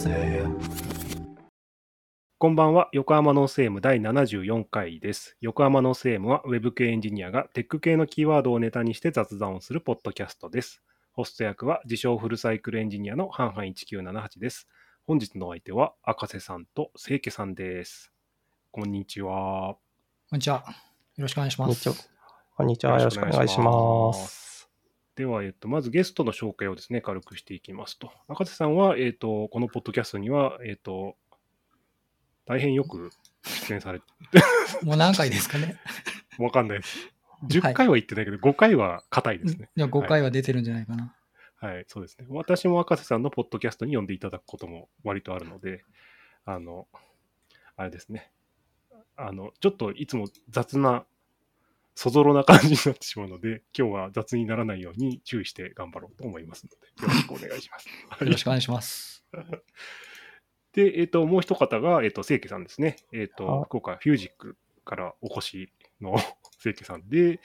ぜ。こんばんは。横浜 North AM 第74回です。横浜 North AM は Web 系エンジニアがテック系のキーワードをネタにして雑談をするポッドキャストです。ホスト役は自称フルサイクルエンジニアの hanhan1978です。本日のお相手は赤瀬さんと清家さんです。こんにちは。こんにちは。よろしくお願いします。こんにちは。よろしくお願いします。す。では、えっと、まずゲストの紹介をですね、軽くしていきますと。赤瀬さんは、えっと、このポッドキャストには、えっと、大変よく出演されて、もう何回ですかね？わかんないです。10回は言ってないけど、5回は硬いですね。いや、5回は出てるんじゃないかな。はい、そうですね。私も赤瀬さんのポッドキャストに呼んでいただくことも割とあるので、あの、あれですね。あの、ちょっといつも雑な、そぞろな感じになってしまうので、今日は雑にならないように注意して頑張ろうと思いますので、よろしくお願いします。よろしくお願いします。で、えっ、と、もう一方が、えっ、と、清家さんですね。えっ、とは、福岡フュージックからお越しの清家さんで、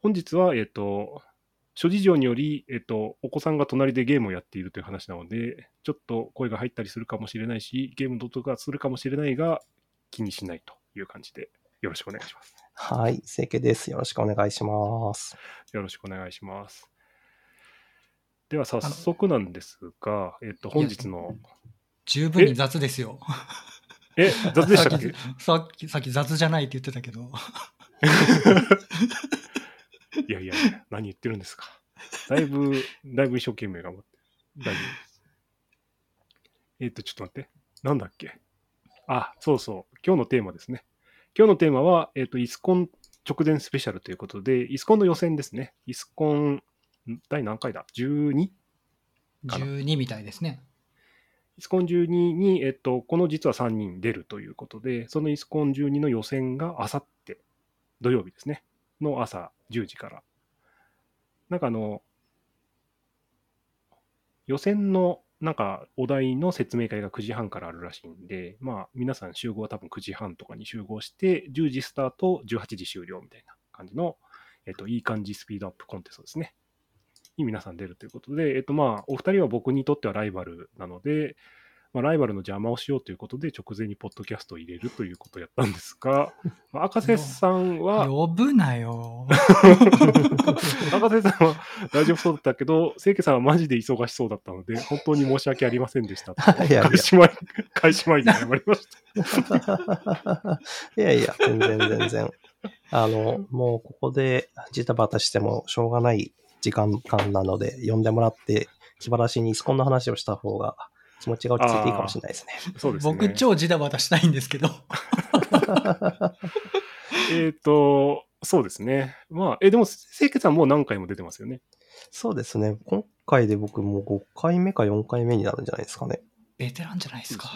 本日は、えっ、と、諸事情により、えっ、と、お子さんが隣でゲームをやっているという話なので、ちょっと声が入ったりするかもしれないし、ゲームの音がするかもしれないが、気にしないという感じで、よろしくお願いします。はい。清家です。よろしくお願いします。よろしくお願いします。では、早速なんですが、えっ、と、本日の、十分に雑ですよ。え、雑でしたっけ？さっき、さっき雑じゃないって言ってたけど。いやいやいや、何言ってるんですか？だいぶ、だいぶ一生懸命頑張って。大丈夫です。えっ、と、ちょっと待って。なんだっけ？あ、そうそう。今日のテーマですね。今日のテーマは、えっ、と、イスコン直前スペシャルということで、イスコンの予選ですね。イスコン、ん第何回だ ?12? かな？12みたいですね。イスコン12に、えっと、この実は3人出るということで、そのイスコン12の予選があさって、土曜日ですね、の朝10時から。なんかあの、予選のなんかお題の説明会が9時半からあるらしいんで、まあ皆さん集合は多分9時半とかに集合して、10時スタート、18時終了みたいな感じの、えっと、いい感じスピードアップコンテストですね。に皆さん出るということで、えっとまあ、お二人は僕にとってはライバルなので、まあ、ライバルの邪魔をしようということで、直前にポッドキャストを入れるということをやったんですが、まあ赤瀬さんは、呼ぶなよ。赤瀬さんは大丈夫そうだったけど、清家さんはマジで忙しそうだったので、本当に申し訳ありませんでしたと。いやいや開始前、開始前に謝りました。いやいや、全然全然。あの、もうここでジタバタしてもしょうがない時間間なので、呼んでもらって、気晴らしにイスコンの話をした方が気持ちが落ち着いていいかもしれないですね。そうですね。僕超ジタバタしたいんですけど。えっ、と、そうですね。まあ、え、でも、清家さんもう何回も出てますよね。そうですね。今回で僕もう5回目か4回目になるんじゃないですかね。ベテランじゃないですか。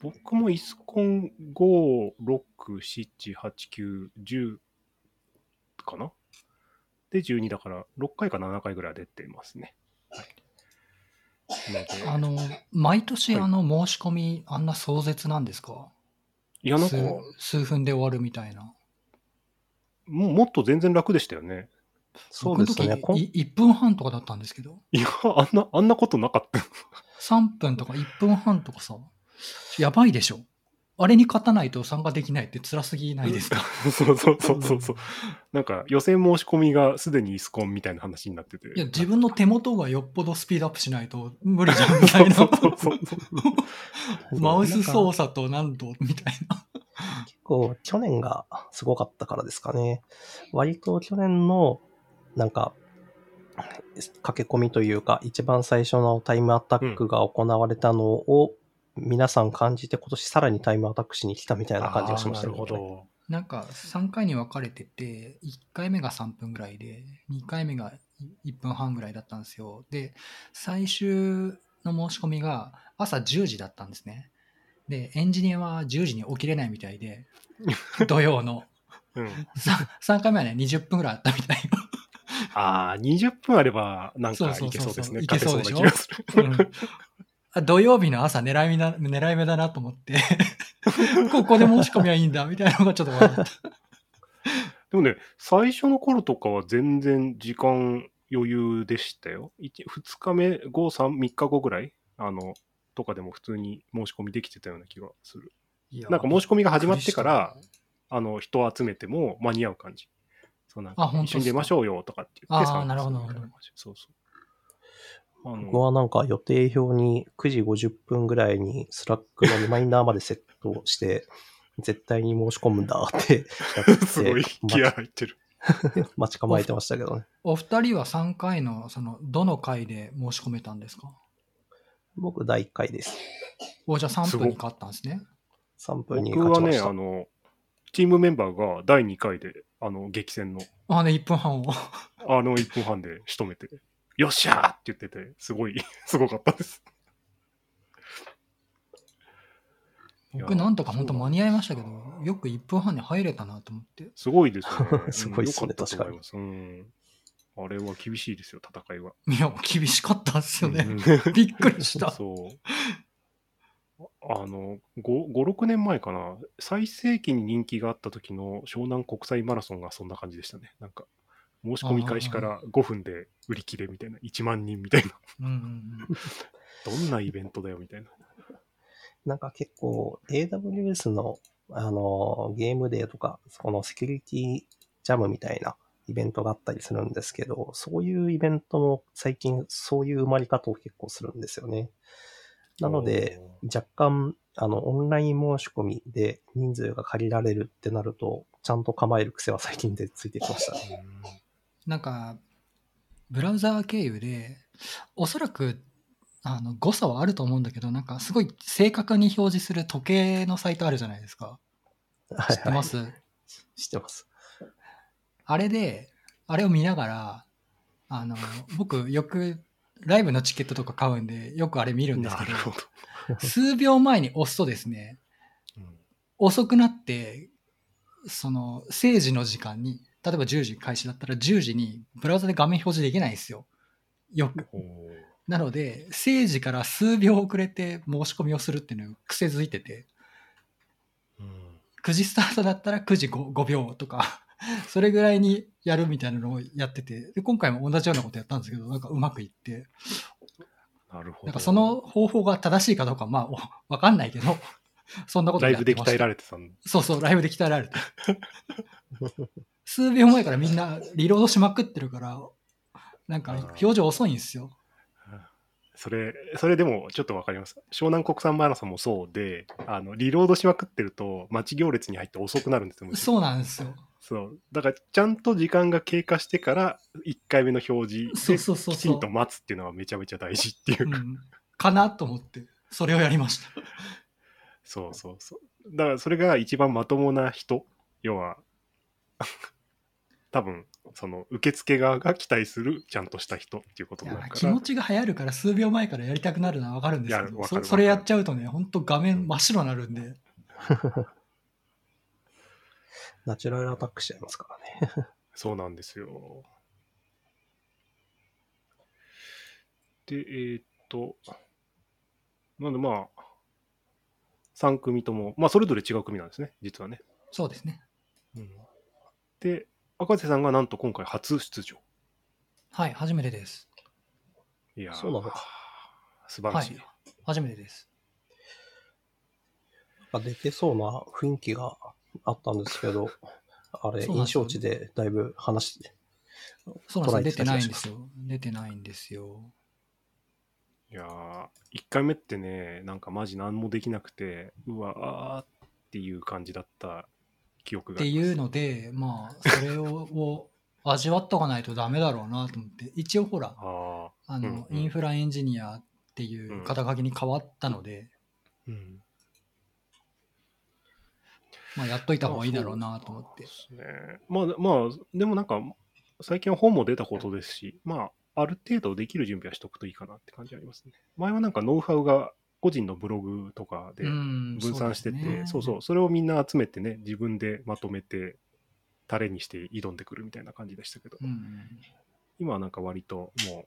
僕もイスコン5、6、7、8、9、10かな？で、12だから、6回か7回ぐらい出てますね。はい。あの、毎年はいあの申し込み、あんな壮絶なんですか？いや、なんか、数数分で終わるみたいな。ももっと全然楽でしたよね。そうですね。こん僕の時い1分半とかだったんですけど、いや、あんな、あんなことなかった。3分とか1分半とかさ、やばいでしょ。あれに勝たないと参加できないって辛すぎないですか？そう そうそうそうそう。なんか、予選申し込みがすでにイスコンみたいな話になってて。いや、自分の手元がよっぽどスピードアップしないと無理じゃんみたいな。そうそうそうそう。マウス操作と何度みたいな。結構去年がすごかったからですかね。割と去年のなんか駆け込みというか一番最初のタイムアタックが行われたのを皆さん感じて今年さらにタイムアタックしに来たみたいな感じがしましたあーなるほけど。なんか3回に分かれてて、1回目が3分ぐらいで、2回目が1分半ぐらいだったんですよ。で、最終の申し込みが朝10時だったんですね。で、エンジニアは10時に起きれないみたいで、土曜の。うん。3, 回目はね、20分ぐらいあったみたいよ。ああ、20分あれば、なんかいけそうですね。いけそうでしょ？うな気がする。あ土曜日の朝狙い目だ狙い目だなと思って、ここで申し込みはいいんだみたいなのがちょっと笑った。でもね、最初の頃とかは全然時間余裕でしたよ。2日目、5、3、3日後ぐらい、あの、とかでも普通に申し込みできてたような気がする。なんか申し込みが始まってから、あの、人を集めても間に合う感じ。そうなんか一緒に出ましょうよとかって言ってあーなるほどそうそう。僕はなんか予定表に9時50分ぐらいに Slack のリマインダーまでセットして、絶対に申し込むんだって やってすごい気合入ってる。待ち構えてましたけどね。お二人は3回の、その、どの回で申し込めたんですか？僕第1回です。お、じゃあ3すご分に変わったんですね。3分に僕はね、勝ちました。あの、チームメンバーが第2回で、あの、激戦の、あ、ね、1分半を。あの1分半で仕留めて、よっしゃーって言ってて、すごい、すごかったです。僕なんとか本当間に合いましたけど、よく1分半に入れたなと思って。すごいですよね。すごいっすねうんよかったと思います。うん。あれは厳しいですよ、戦いは。いや、厳しかったっすよね。うん びっくりした。そう。あの、5、5 6年前かな、最盛期に人気があった時の湘南国際マラソンがそんな感じでしたね。なんか、申し込み開始から5分で売り切れみたいな、1万人みたいな、うんうんうんどんなイベントだよみたいな。なんか結構 AWS のあのゲームデーとか、そのセキュリティジャムみたいなイベントがあったりするんですけど、そういうイベントも最近そういう生まれ方を結構するんですよね。なので、若干、あの、オンライン申し込みで人数が借りられるってなると、ちゃんと構える癖は最近でついてきましたね。なんか、ブラウザー経由で、おそらく、あの、誤差はあると思うんだけど、なんかすごい正確に表示する時計のサイトあるじゃないですか。はい知ってます、知ってます。あれで、あれを見ながら、あの、僕よくライブのチケットとか買うんで、よくあれ見るんですけどど。数秒前に押すとですね、うん遅くなって、その、政治の時間に、例えば10時開始だったら10時にブラウザで画面表示できないんですよ。よく。なので、政治から数秒遅れて申し込みをするっていうのを癖づいてて、うん。9時スタートだったら9時 5, 5秒とか、それぐらいにやるみたいなのをやってて、で今回も同じようなことやったんですけど、なんかうまくいって、なるほど。なんかその方法が正しいかどうか、まあ、おわかんないけど、そんなことライブで鍛えられてたんそうそう、ライブで鍛えられて。数秒前からみんなリロードしまくってるから、なんか表情遅いんですよ。それ、それでもちょっとわかります。湘南国産マラソンもそうで、あの、リロードしまくってると、待ち行列に入って遅くなるんですよ。そうなんですよ。そう。だから、ちゃんと時間が経過してから、1回目の表示で、きちんと待つっていうのはめちゃめちゃ大事っていうか、うん、かなと思って、それをやりました。そうそうそう。だから、それが一番まともな人、要は、多分、その、受付側が期待するちゃんとした人っていうこといになるからや気持、ちが流行るから数秒前からやりたくなるのはわかるんですけどそそれやっちゃうとね本当画面真っ白になるんでナチュラルアタックしちゃいますからね。そうなんですよ。で、えーっと、なんでまあ、3組とも、まあ、それぞれ違う組なんですね、実はね。そうですねで、赤瀬さんがなんと今回初出場。はい初めてです。いやーそうなのか素晴らしい。はい初めてです。なんか出てそうな雰囲気があったんですけど、あれ、印象値でだいぶ話して、そうなんですよ。出てないんですよ。出てないんですよ。いやー、1回目ってね、なんかマジ何もできなくて、うわーっていう感じだった記憶ってがあります。いうのでまあそれをを味わっとかないとダメだろうなと思って一応ほらああの、うんうんインフラエンジニアっていう肩書きに変わったので、ーうん。まあ、やっといた方がいいだろうなと思ってそうですね。まあ、まあ、でもなんか、最近は本も出たことですし、まあ、ある程度できる準備はしとくといいかなって感じありますね。前はなんかノウハウが個人のブログとかでうん分散してて、そうですね。そうそう、それをみんな集めてね、自分でまとめて、タレにして挑んでくるみたいな感じでしたけど、うん今はなんか割とも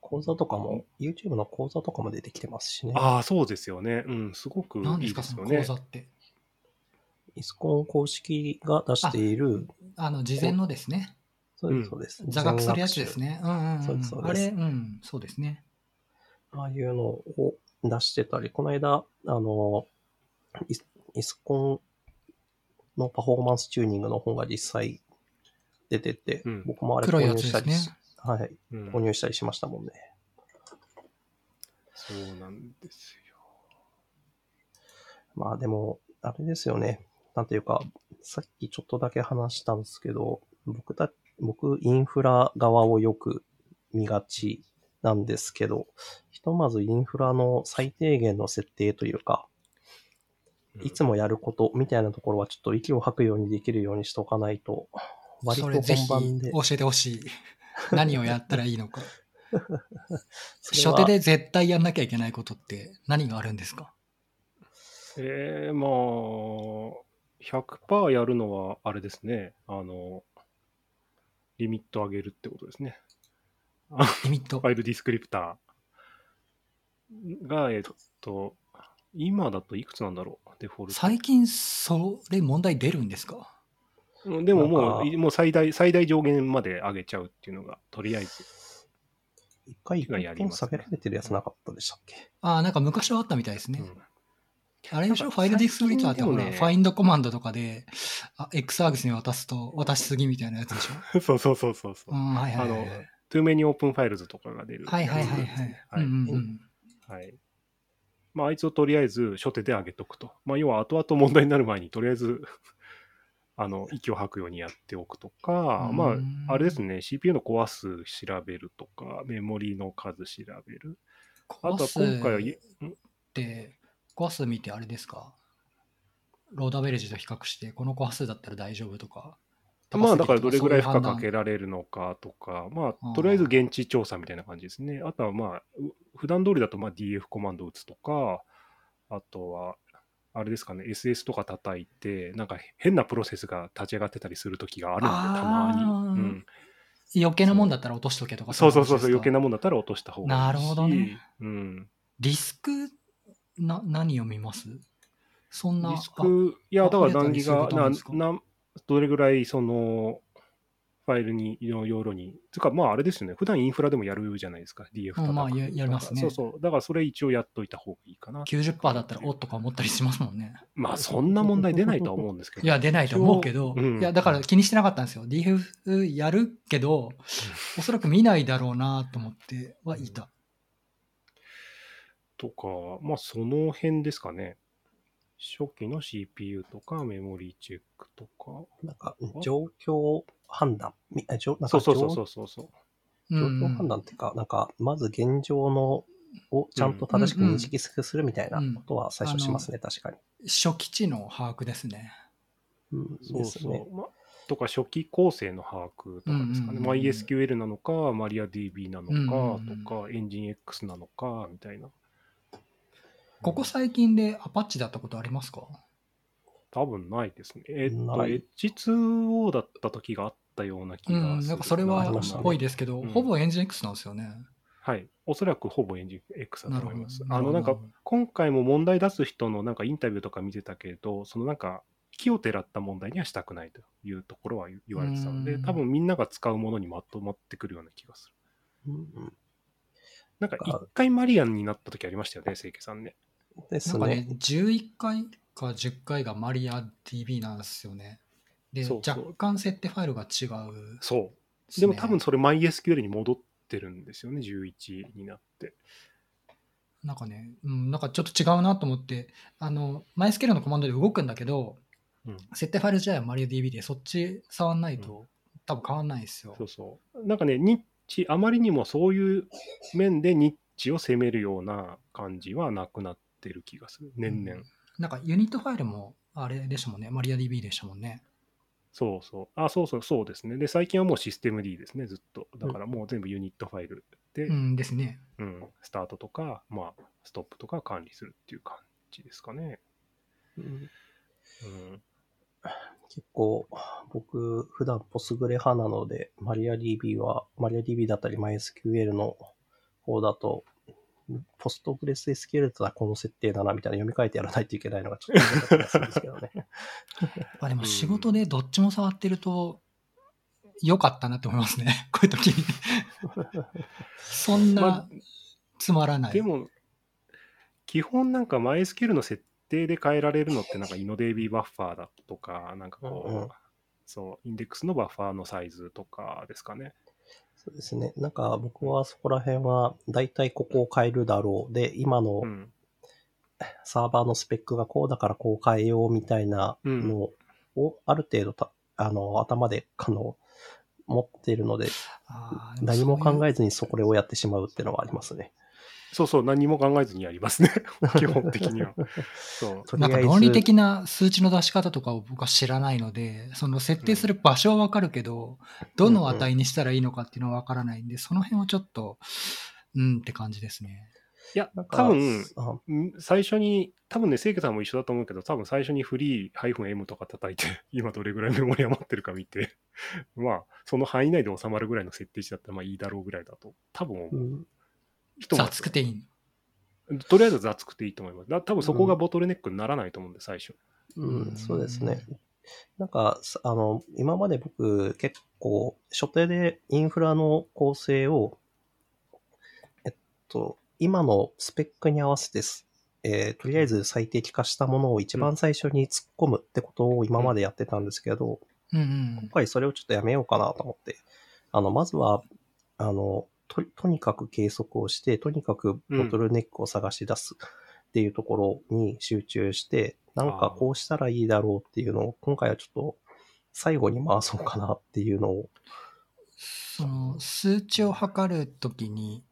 講座とかも、YouTube の講座とかも出てきてますしね。う、。ああ、そうですよね。うん、すごくい何ですいですよね。かその講。座って？イスコン公式が出している、あの事前のですね。そうです、そうです。座学するやつですね。うんうん、うん、そうですそうです。あれうんそうですねああいうのを出してたり、この間、あの、イスイスコンのパフォーマンスチューニングの本が実際出てて、うん僕もあれ購入したりね。はい、うん購入したりしましたもんね。そうなんですよ。まあでも、あれですよね。なんていうか、さっきちょっとだけ話したんですけど、僕た、僕、インフラ側をよく見がちなんですけど、ひとまずインフラの最低限の設定というか、いつもやることみたいなところはちょっと息を吐くようにできるようにしておかないと、割とそれぜひ本番で。教えてほしい。何をやったらいいのか。初手で絶対やんなきゃいけないことって何があるんですか？えー、まあ、100%やるのはあれですね。あの、リミット上げるってことですね。リミットフ。ァイルディスクリプターが、えっと、今だといくつなんだろう、デフォルト。最近それ問題出るんですか？うんでももう、もう最大、最大上限まで上げちゃうっていうのが、とりあえず。一回がやりますね下げられてるやつなかったでしたっけ？ああ、なんか昔はあったみたいですね。うんあれでしょ？ファイルディスクリプターってほら、最近でもねファインドコマンドとかで、あ、X アーグスに渡すと渡しすぎみたいなやつでしょ？そうそうそうそうそうう。ん、はいはいはいはい。あの too many open files とかが出る。はいはいはいはい。はいうんうんうんはい。まあ、あいつをとりあえず初手で上げとくと。まあ、要は後々問題になる前にとりあえず、あの、息を吐くようにやっておくとか、うんまあ、あれですね、CPU のコア数調べるとか、メモリの数調べる。あとは今回は、いで、コア数見てあれですか？ローダベレージと比較して、このコア数だったら大丈夫とか。まあだからどれぐらい負荷かけられるのかとか、まあとりあえず現地調査みたいな感じですね。あとはまあ、う普段通りだとまあ DF コマンド打つとか、あとは、あれですかね、SS とか叩いて、なんか変なプロセスが立ち上がってたりするときがあるんで、たまに。うん、余計なもんだったら落としとけとか。そうそうそうそう、余計な。なもんだったら落とした方がいいし。なるほどね。うん。リスク、な、何を見ます？そんな。リスク、いや、だから何ギガ、ななどれぐらいその、ファイルに、の容量に。つうか、まああれですよね。普段インフラでもやるじゃないですか。DF 叩くうんまあややりますねそうそう。だからそれ一応やっといた方がいいかな。あ90%だったらおっとか思ったりしますもんね。まあそんな問題出ないとは思うんですけど。いや、出ないと思うけど、うんいや、だから気にしてなかったんですよ。DF やるけど、おそらく見ないだろうなと思ってはいた。とか、まあその辺ですかね。初期の CPU とかメモリーチェックとか。なんか、状況判断みあ状なんかそうそうそう状そうそう。状うん況判断っていうか、なんか、まず現状のをちゃんと正しく認識するみたいなことは最初しますね、確かに。初期値の把握ですね。うん、そうですね。とか初期構成の把握とかですかね。MySQL なのか、MariaDB なのかうんとか、EngineX なのかみたいな。ここ最近でアパッチだったことありますか？多分ないですね。えっと、ない H2O だった時があったような気うん、がする。なんかそれはありましたね多いですけど、うんほぼエンジン X なんですよね。はい。おそらくほぼエンジン X だと思います。なるほどあの、なんか、今回も問題出す人のなんかインタビューとか見てたけど、そのなんか、気をてらった問題にはしたくないというところは言われてたので、うん多分みんなが使うものにまとまってくるような気がする。うんうんなんか一回マリアンになった時ありましたよね、清家さんね。ですなんかねね。、11回か10回がマリア DB なんですよね。で、そうそう若干設定ファイルが違う、そう。でも多分それ MySQL に戻ってるんですよね、11になって。なんかね、うん、なんかちょっと違うなと思って、あの、MySQL のコマンドで動くんだけど、うん設定ファイル自体は MariaDB で、そっち触んないと、多分変わんないですよそう。そう。なんかね、ニッチ、あまりにもそういう面でニッチを攻めるような感じはなくなってる気がする、年々。うんなんかユニットファイルもあれでしたもんね、MariaDB でしたもんね。そうそう。あ、そうそう、そうですね。で、最近はもうシステム D ですね、ずっと。だからもう全部ユニットファイルで、ううん、んですね。スタートとか、まあ、ストップとか管理するっていう感じですかね。うんうん。結構、僕、普段ポスグレ派なので、MariaDB は、MariaDB だったり MySQL の方だと、ポストグレス SQL だったらこの設定だなみたいな読み替えてやらないといけないのがちょっとんですけどね。あでも仕事でどっちも触ってると、良かったなって思いますね、こういう時に。そんまなあつまらない。でも、基本なんか MySQL の設定で変えられるのってなんかイノデイビーバッファーだとか、なんかこう、うんうんそう、インデックスのバッファーのサイズとかですかね。そうですね。なんか僕はそこら辺は、だいたいここを変えるだろう。で、今のうん。サーバーのスペックがこうだからこう変えようみたいなのを、ある程度た、あの、頭で、あの、持っているので、何も考えずにそこをやってしまうっていうのはありますね。そうそう、何も考えずにやりますね。基本的には。そう。なんか論理的な数値の出し方とかを僕は知らないので、その設定する場所はわかるけど、どの値にしたらいいのかっていうのはわからないんで、その辺はちょっと、うんって感じですね。いや多分、最初に、多分ね、清家さんも一緒だと思うけど、多分最初にフリー -m とか叩いて、今どれぐらいメモリ余ってるか見て、まあ、その範囲内で収まるぐらいの設定値だったらまあいいだろうぐらいだと、多分思う。うん人も雑くていい。とりあえず雑くていいと思います。だ多分そこがボトルネックにならないと思うんで、最初。うん、そうですね。なんか、さあの、今まで僕結構、所定でインフラの構成を、えっと、今のスペックに合わせてす、えーとりあえず最適化したものを一番最初に突っ込むってことを今までやってたんですけど、うんうん今。回それをちょっとやめようかなと思って、あの、まずは、あの、と、とにかく計測をして、とにかくボトルネックを探し出すっていうところに集中して、なんかこうしたらいいだろうっていうのを、今回はちょっと最後に回そうかなっていうのを、その数値を測るときに、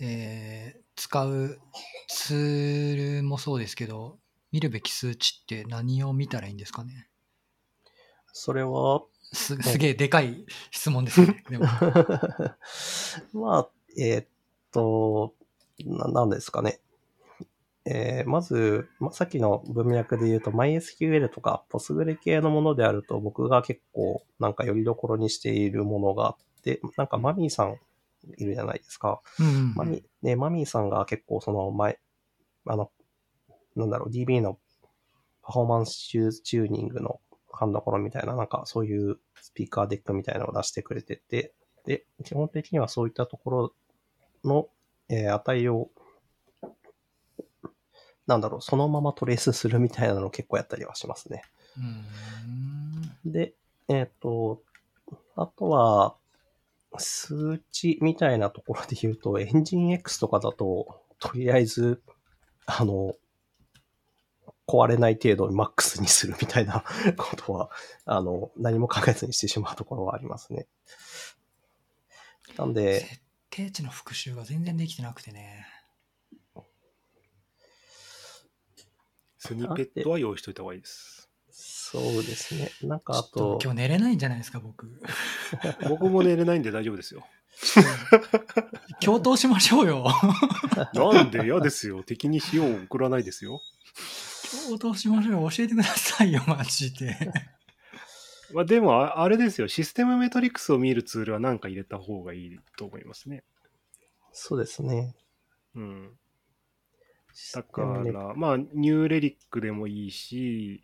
えー使うツールもそうですけど、見るべき数値って何を見たらいいんですかね？それは、すすげえでかい質問ですね。でもまあ、えーっと、な、なんですかね。えーまず、まあ、さっきの文脈で言うと MySQL とか Postgre 系のものであると僕が結構なんかよりどころにしているものがあって、なんかマミーさんいるじゃないですか。うんうんマミ,、ね、マミーさんが結構その前、あの、なんだろう、DB のパフォーマンスチューチューニングの勘どころみたいな、なんかそういうスピーカーデックみたいなのを出してくれてて、で、基本的にはそういったところの、えー値を、なんだろう、そのままトレースするみたいなのを結構やったりはしますね。うんで、えっ、と、あとは、数値みたいなところで言うと、エンジン X とかだと、とりあえず、あの、壊れない程度にマックスにするみたいな ことは、あの、何も考えずにしてしまうところはありますね。なんで、設定値の復習が全然できてなくてね。スニペットは用意しといた方がいいです。そうですね。なんかあと、今日寝れないんじゃないですか、僕。僕も寝れないんで大丈夫ですよ。共闘しましょうよ。なんで嫌ですよ。敵に塩を送らないですよ。共闘しましょうよ。教えてくださいよ、マジで。まあ、でもあ、あれですよ。システムメトリクスを見るツールは何か入れた方がいいと思いますね。そうですね。うん。だから、まあ、ニューレリックでもいいし、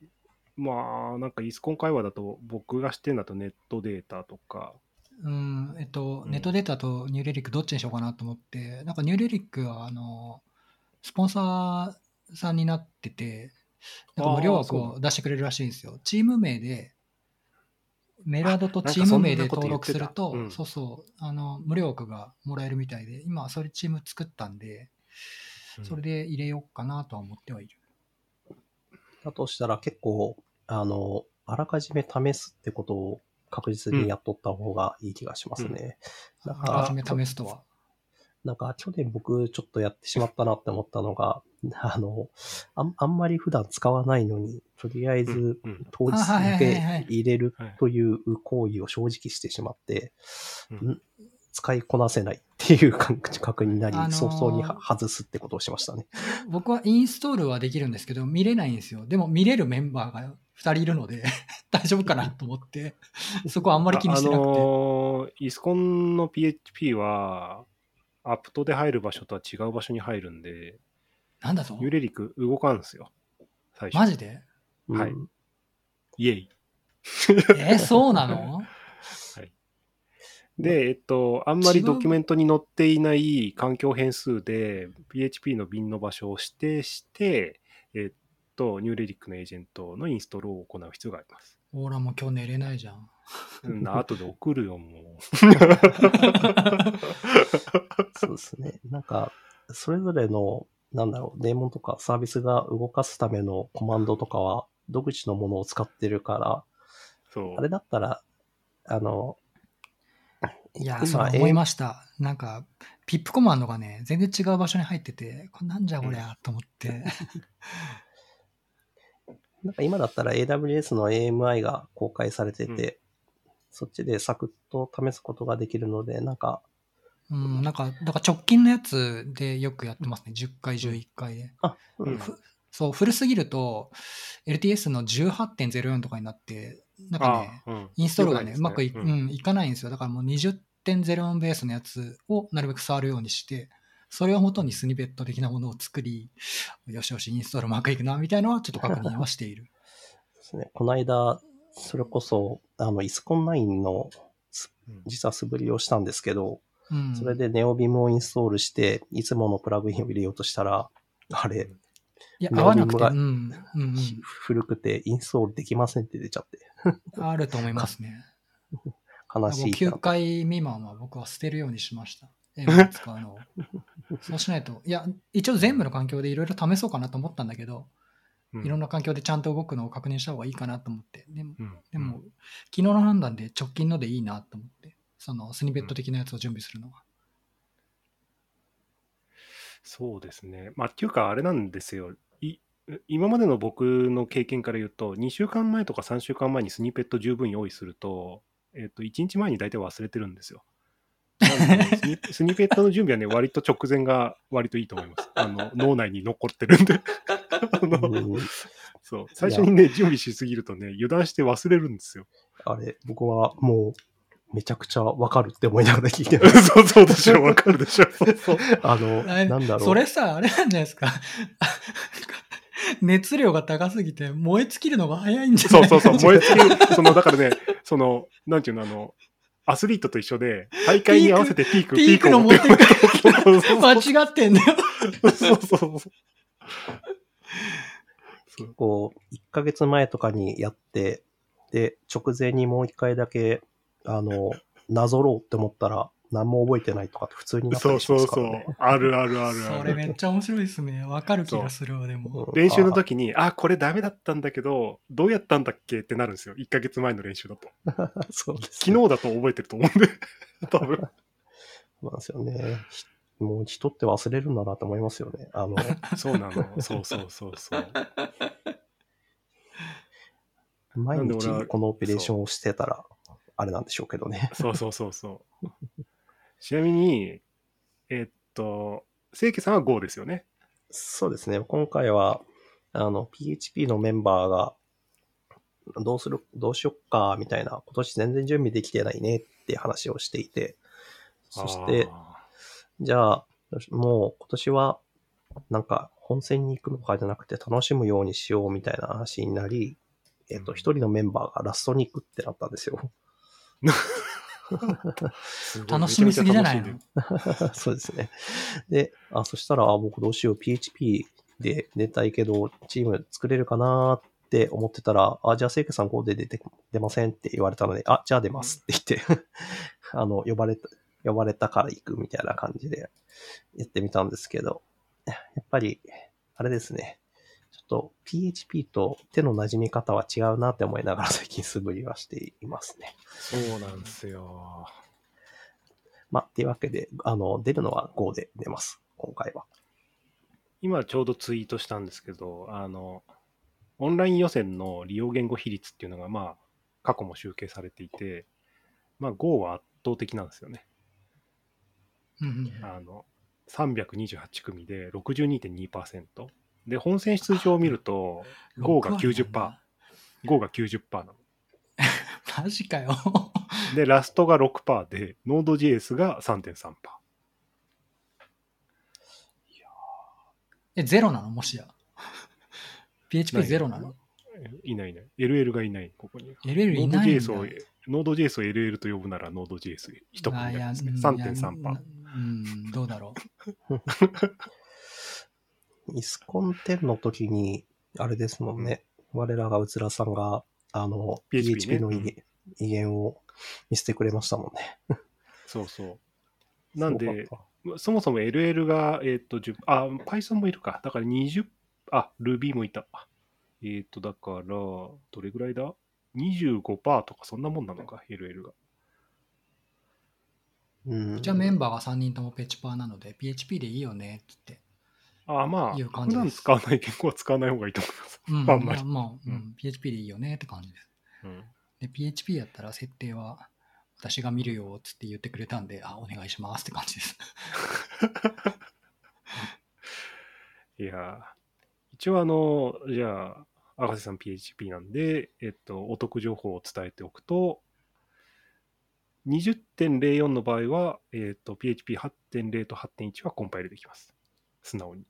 まあ、なんかイスコン会話だと、僕が知ってるんだとネットデータとか、うん、えっと、うんネットデータとニューレリックどっちにしようかなと思って、なんかニューレリックは、あの、スポンサーさんになってて、なんか無料枠を出してくれるらしいんですよ。チーム名で、メールアドとチーム名で登録すると、うんそうそう、あの、無料枠がもらえるみたいで、今、それチーム作ったんで、それで入れようかなとは思ってはいる。だとしたら結構、あの、あらかじめ試すってことを確実にやっとった方がいい気がしますね。なんあらかじか、め試すとは。なんか去年僕ちょっとやってしまったなって思ったのが、あの、あんあんまり普段使わないのに、とりあえず当日ではい入れるはいという行為を正直してしまって、うんん使いこなせないっていう感覚になり、あのー早々には外すってことをしましたね。僕はインストールはできるんですけど、見れないんですよ。でも見れるメンバーが2人いるので、大丈夫かなと思って、そこはあんまり気にしてなくて。あのーイスコンの PHP は、アプトで入る場所とは違う場所に入るんで、なんだと？ユーレリク動かんすよ。最初。マジではいうんイエイ。えそうなのはいで、えっと、あんまりドキュメントに載っていない環境変数で PHP の bin の場所を指定して、えっと、ニューレディックのエージェントのインストールを行う必要があります。オーラも今日寝れないじゃん。うん、後で送る。よ、もう。そうですね。なんか、それぞれの、なんだろう、デーモンとかサービスが動かすためのコマンドとかは、独自のものを使ってるから。あれだったら、あの、いや、今そう思いました。なんか、ピップコマンドがね、全然違う場所に入ってて、これなんじゃこりゃと思って。なんか今だったら AWS の AMI が公開されてて、うそっちでサクッと試すことができるので、なんか、うん、なんか、だから直近のやつでよくやってますね。10回、11回で。あ、うんそう、古すぎると、LTS の18.04とかになって、なんかね、あうんインストールがね、よくうまくい,、ううんんいかないんですよ。だからもう20.04ベースのやつをなるべく触るようにして、それを元にスニペット的なものを作り、よしよし、インストールうまくいくな、みたいなのはちょっと確認はしている。ですね。この間、それこそ、あの、イスコン9のは素振りをしたんですけど、うん、それで NeoBeam をインストールして、いつものプラグインを入れようとしたら、あれ、いや、ネ合わなくて、うん、うん、うん。古くてインストールできませんって出ちゃって、あると思いますね。悲しいってな9った。回未満は僕は捨てるようにしました。使うのを。そうしないと。いや、一応全部の環境でいろいろ試そうかなと思ったんだけど、うんいろんな環境でちゃんと動くのを確認した方がいいかなと思って。でも、うんでも昨日の判断で直近のでいいなと思って、そのスニペット的なやつを準備するのは。そうですね。まあ、っていうか、あれなんですよ。い今までの僕の経験から言うと、2週間前とか3週間前にスニペット十分用意すると、えっと1日前に大体忘れてるんですよ。スニ スニペットの準備はね、割と直前が割といいと思います。あの脳内に残ってるんで。そう最初にね、準備しすぎるとね、油断して忘れるんですよ。あれ、僕はもう、めちゃくちゃわかるって思いながら聞いてます。そうそうでしょ、わかるでしょ。そうそうあの、なんだろう。それさ、あれなんじゃないですか。熱量が高すぎて燃え尽きるのが早いんじゃないそうそうそう、燃え尽きる。その、だからね、その、なんていうの、あの、アスリートと一緒で、大会に合わせてピーク、ピークの持ってくく。そうそう間違ってんだよ。そうそうそう。そうこう、1ヶ月前とかにやって、で、直前にもう一回だけ、あの、なぞろうって思ったら、何も覚えてないとかって普通になったそうりしまそうそすからね。う。あるあるあるあそれめる。っちゃ面白いですね。わかる気がするわ、でも。うん練習の時に、あ、これダメだったんだけど、どうやったんだっけってなるんですよ。1ヶ月前の練習だと。あ そうです、昨日だと覚えてると思うんで。多分。そうなんですよね。ひもう人って忘れるんだなと思いますよね。あの、そうなの。そうそうそうそう。毎日このオペレーションをしてたら、あれなんでしょうけどね。そうそうそうそう。ちなみに、えっと、清家さんは GO ですよね。そうですね。今回は、あの、PHP のメンバーが、どうする、どうしよっか、みたいな、今年全然準備できてないねって話をしていて、そして、あじゃあ、もう今年は、なんか本戦に行くのかじゃなくて楽しむようにしようみたいな話になり、えっと、うん一人のメンバーがラストに行くってなったんですよ。楽しみすぎじゃないの？そうですね。で、あ、そしたら、あ、僕どうしよう、PHP で出たいけど、チーム作れるかなって思ってたら、あ、じゃあ、セイクさん GO で出て、出ませんって言われたので、あ、じゃあ出ますって言って、あの、呼ばれた、呼ばれたから行くみたいな感じでやってみたんですけど、やっぱり、あれですね。っと PHP と手の馴染み方は違うなって思いながら 最近素振りはしていますね。そうなんですよ。まあ、っていうわけで、あの、出るのは Go で出ます。今回は。今ちょうどツイートしたんですけど、あの、オンライン予選の利用言語比率っていうのが、まあ、過去も集計されていて、まあ、Go は圧倒的なんですよね。あの、328組で62.2%。で、本戦出場を見ると、Go が90%、Go が90%なの。マジかよ。で、ラストが6%で、Node.js が3.3%。え、ゼロなの？もしや。PHP ゼロなの？いないいない。LL がいない、ここに。LL いないんだ Node.js を、Node.js を LL と呼ぶなら Node.js 一組あいやになりますね。うん3.3%いや。うん、どうだろ イスコン10の時に、あれですもんね。我らがうつらさんが、あの、PHP の威厳威厳を見せてくれましたもんね。そうそう。なんすで、そもそも LL が、えっ、と、10あ、Python もいるか。だから20、あ、Ruby もいた。えっ、と、だから、どれぐらいだ ?25% とかそんなもんなのか、LL が。たうんう。じゃあメンバーが3人ともペチパーなので、PHP でいいよねって言って。あ、まあ、いう普感じです段使わない言語は使わない方がいいと思います。うん、あんまりまあ、ううんん、PHP でいいよねって感じです。うん。で、PHP やったら設定は私が見るよっつって言ってくれたんで、あ、お願いしますって感じです。いやー、一応あの、じゃあ、赤瀬さん PHP なんで、えっと、お得情報を伝えておくと、20.04の場合は、えっと、PHP8.0 と8.1はコンパイルできます。素直に。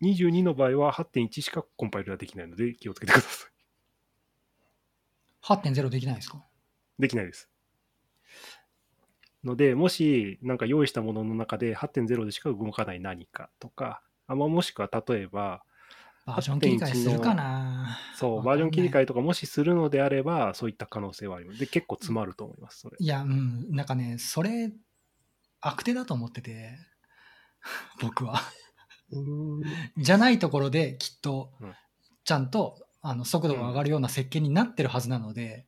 22の場合は8.1しかコンパイルができないので気をつけてくださ8.0できないですか？い。できないです。ので、もし、なんか用意したものの中で8.0でしか動かない何かとか、あまあ、もしくは例えば、バージョン切り替えするかなそう、バージョン切り替えとかもしするのであれば、そういった可能性はあります。で、結構詰まると思います、それ。いや、うん、なんかね、それ、悪手だと思ってて、僕は。うんじゃないところできっとうん、ちゃんと、あの速度が上がるような設計になってるはずなので、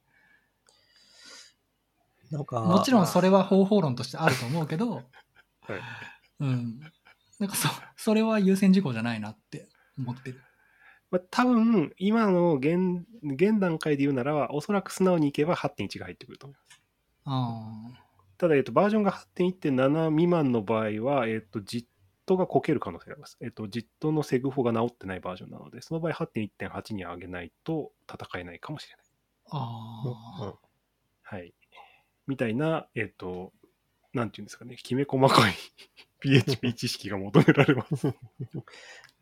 なんか、もちろんそれは方法論としてあると思うけど、はいうん。なんかそ、それは優先事項じゃないなって思ってる。まあ、多分、今の現現段階で言うなら、おそらく素直にいけば8.1が入ってくると思います。あただ、えっと、バージョンが8.1.7未満の場合は、えっと、JIT がこける可能性があります。えっと、JIT のセグフォが直ってないバージョンなので、その場合8.1.8に上げないと戦えないかもしれない。あ、ああ、はい。みたいな、えっと、なんていうんですかね、きめ細かい PHP 知識が求められます。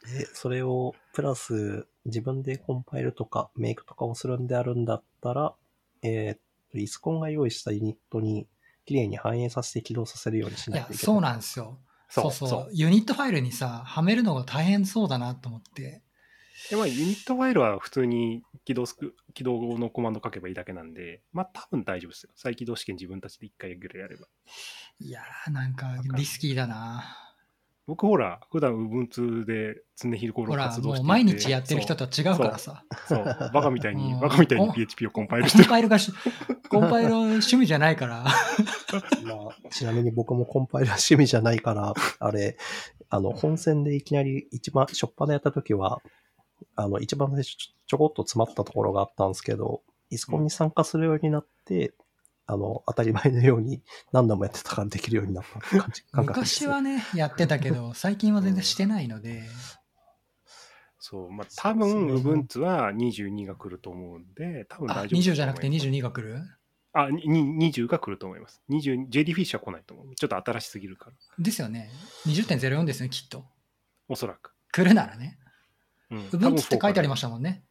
で、それを、プラス、自分でコンパイルとか、メイクとかをするんであるんだったら、えーっと、イスコンが用意したユニットに、綺麗に反映させて起動させるようにしいやないとい、けない。そうなんですよ。そうそうユニットファイルにさ、はめるのが大変そうだなと思って。でまあ、ユニットファイルは普通に起動すく起動のコマンド書けばいいだけなんで、まあ多分大丈夫ですよ。再起動試験自分たちで1回ぐらいやれば。いやー、なんかリスキーだな。僕ほら、普段 Ubuntu で常日頃ほら、活動していてもう毎日やってる人とは違うからさ。そうそう、バカみたいに、うんバカみたいに PHP をコンパイルコしてる。ンパイルがし、コンパイル趣味じゃないから。まあ、ちなみに僕もコンパイルは趣味じゃないから、あれ、あの、本線でいきなり一番、初っ端でやった時は、あの、一番最初ちょちょこっと詰まったところがあったんですけど、イスコンに参加するようになって、あの、当たり前のように何度もやってたからできるようになった感じ、感覚です、昔はね、やってたけど、最近は全然してないので、そう、まあ多分 Ubuntu は22が来ると思うんで、多分あ、大丈夫だと思います。20じゃなくて22が来る？あ、にに20が来ると思います。20、JD フィッシュは来ないと思う。ちょっと新しすぎるから。ですよね。20.04ですね、きっと。おそらく。来るならね。うん。Ubuntu って書いてありまししたもんね。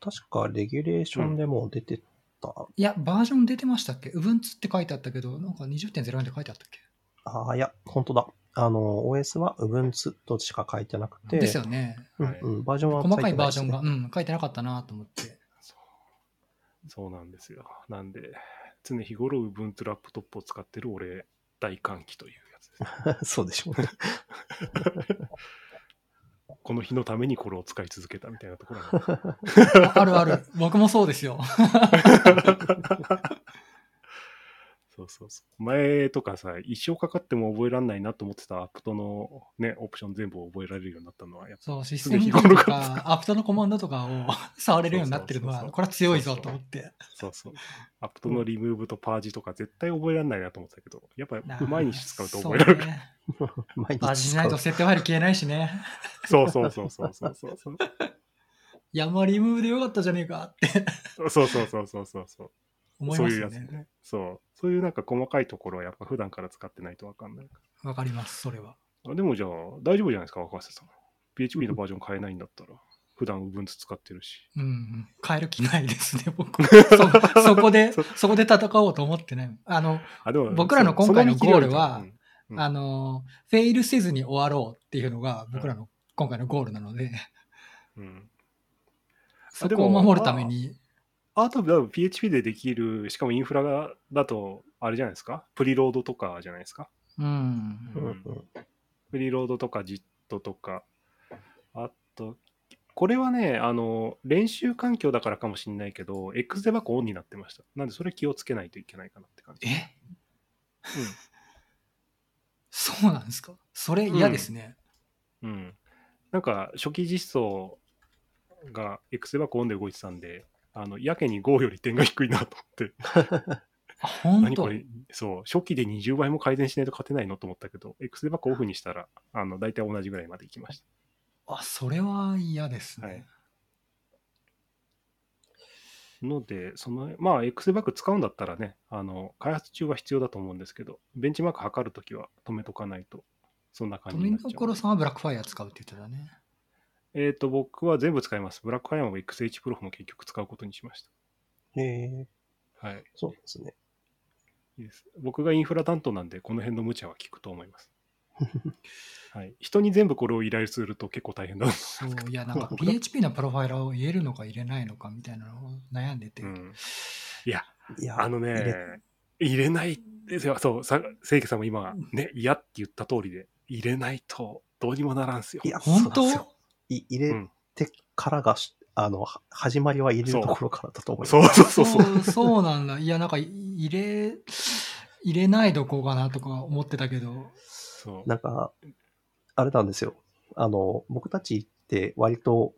確か、レギュレーションでも出てた？いや、バージョン出てましたっけ ?Ubuntu って書いてあったけど、なんか20.04って書いてあったっけ？ああ、いや、本当だ。あの、OS は Ubuntu としか書いてなくて、ですよね。はいうんうん、バージョンは細かいバージョンが。が、うん、書いてなかったなと思って。そうなんですよ。なんで、常日頃 Ubuntu ラップトップを使ってる俺、大歓喜というやつです。そうでしょうね。この日のためにこれを使い続けたみたいなところ あるある。僕もそうですよ。そうそうそう。前とかさ、一生かかっても覚えられないなと思ってたアプトのね、オプション全部覚えられるようになったのは、やっぱそう、システムとか、アプトのコマンドとかを 触れるようになってるのは、これは強いぞと思って。そうそう。アプトのリムーブとパージとか絶対覚えられないなと思ってたけど、やっぱ毎日使うと覚えられる。毎バージしないと設定ファイル消えないしね。そうそうそうそうそうそうそう。山リムーブでよかったじゃねえかってそうそうそうそうそうそう。思いそうますよね。いうやつね。そう。そういうなんか細かいところはやっぱ普段から使ってないとわかんないかわかります、それは。ら。あでもじゃあ大丈夫じゃないですか、若瀬さん。PHP のバージョン変えないんだったら。普段 Ubuntu 使ってるし。うん、変える気ないですね、僕。そそこで そ、そこで戦おうと思ってない。あの、あ僕らの今回のゴールは、うんあの、フェイルせずに終わろうっていうのが僕らの今回のゴールなので、うんそこを守るために、あと、多分 PHP でできる、しかもインフラがだと、あれじゃないですか？プリロードとかじゃないですか？うんう。んうんプリロードとか JIT とか。あと、これはね、あの、練習環境だからかもしれないけど、X デバッグオンになってました。なんで、それ気をつけないといけないかなって感じ。え？そうなんですか？それ嫌ですね。うん。うん。なんか、初期実装が X デバッグオンで動いてたんで、あの、やけに Go より点が低いなと思って。あ、本当？何これ、そう、初期で20倍も改善しないと勝てないのと思ったけど、X デバッグオフにしたら、あの、大体同じぐらいまでいきましあ、それは嫌ですね。はいた。ので、その、まあ、X デバッグ使うんだったらね、あの、開発中は必要だと思うんですけど、ベンチマーク測るときは止めとかないと、そんな感じになっちゃう。さんはブラックファイア使うって言ってたね。えっ、と、僕は全部使います。ブラックファイアも XH プロフも結局使うことにしましへえ、た。はい。そうですね。いいです。僕がインフラ担当なんで、この辺の無茶は効くと思います。はい。人に全部これを依頼すると結構大変だと思そう、いや、なんか PHP のプロファイラーを入れるのか入れないのかみたいなのを悩んでて。う。うん。いや、いや、あの入れね、入れないですよ。そう、さ清家さんも今、ね、嫌って言った通りで、入れないとどうにもならんすよ。いや、本当？い入れうんてからがし、あの、は始まりは入れるところからだと思います。そうそうそうそう。そうそうなんだ。いや、なんか入れ、入れないどこうかなとか思ってたけど。そうなんか、あれなんですよ。あの、僕たちって割と、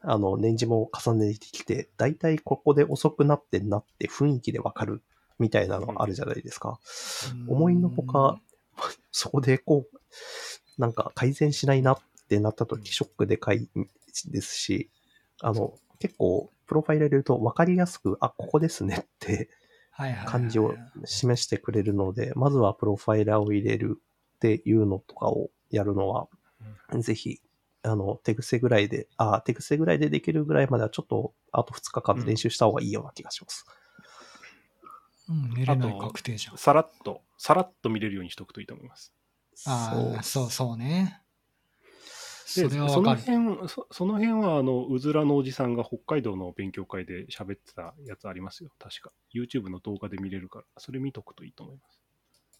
あの、年次も重ねてきて、だいたいここで遅くなってんなって雰囲気でわかるみたいなのあるじゃないですか。思いのほか、そこでこう、なんか改善しないなってなった時、ショックでかいですし、あの、結構、プロファイル入れると分かりやすく、あ、ここですねって感じを示してくれるので、まずはプロファイラーを入れるっていうのとかをやるのは、ぜひ、あの、手癖ぐらいで、あ、手癖ぐらいでできるぐらいまではちょっと、あと2日間練習した方がいいような気がします。うん、寝れない確定じゃん。さらっと、さらっと見れるようにしとくといいと思います。ああ、そうそうね。そで、れはその。辺、そその辺は、あの、うずらのおじさんが北海道の勉強会で喋ってたやつありますよ。確か。YouTube の動画で見れるから、それ見とくといいと思います。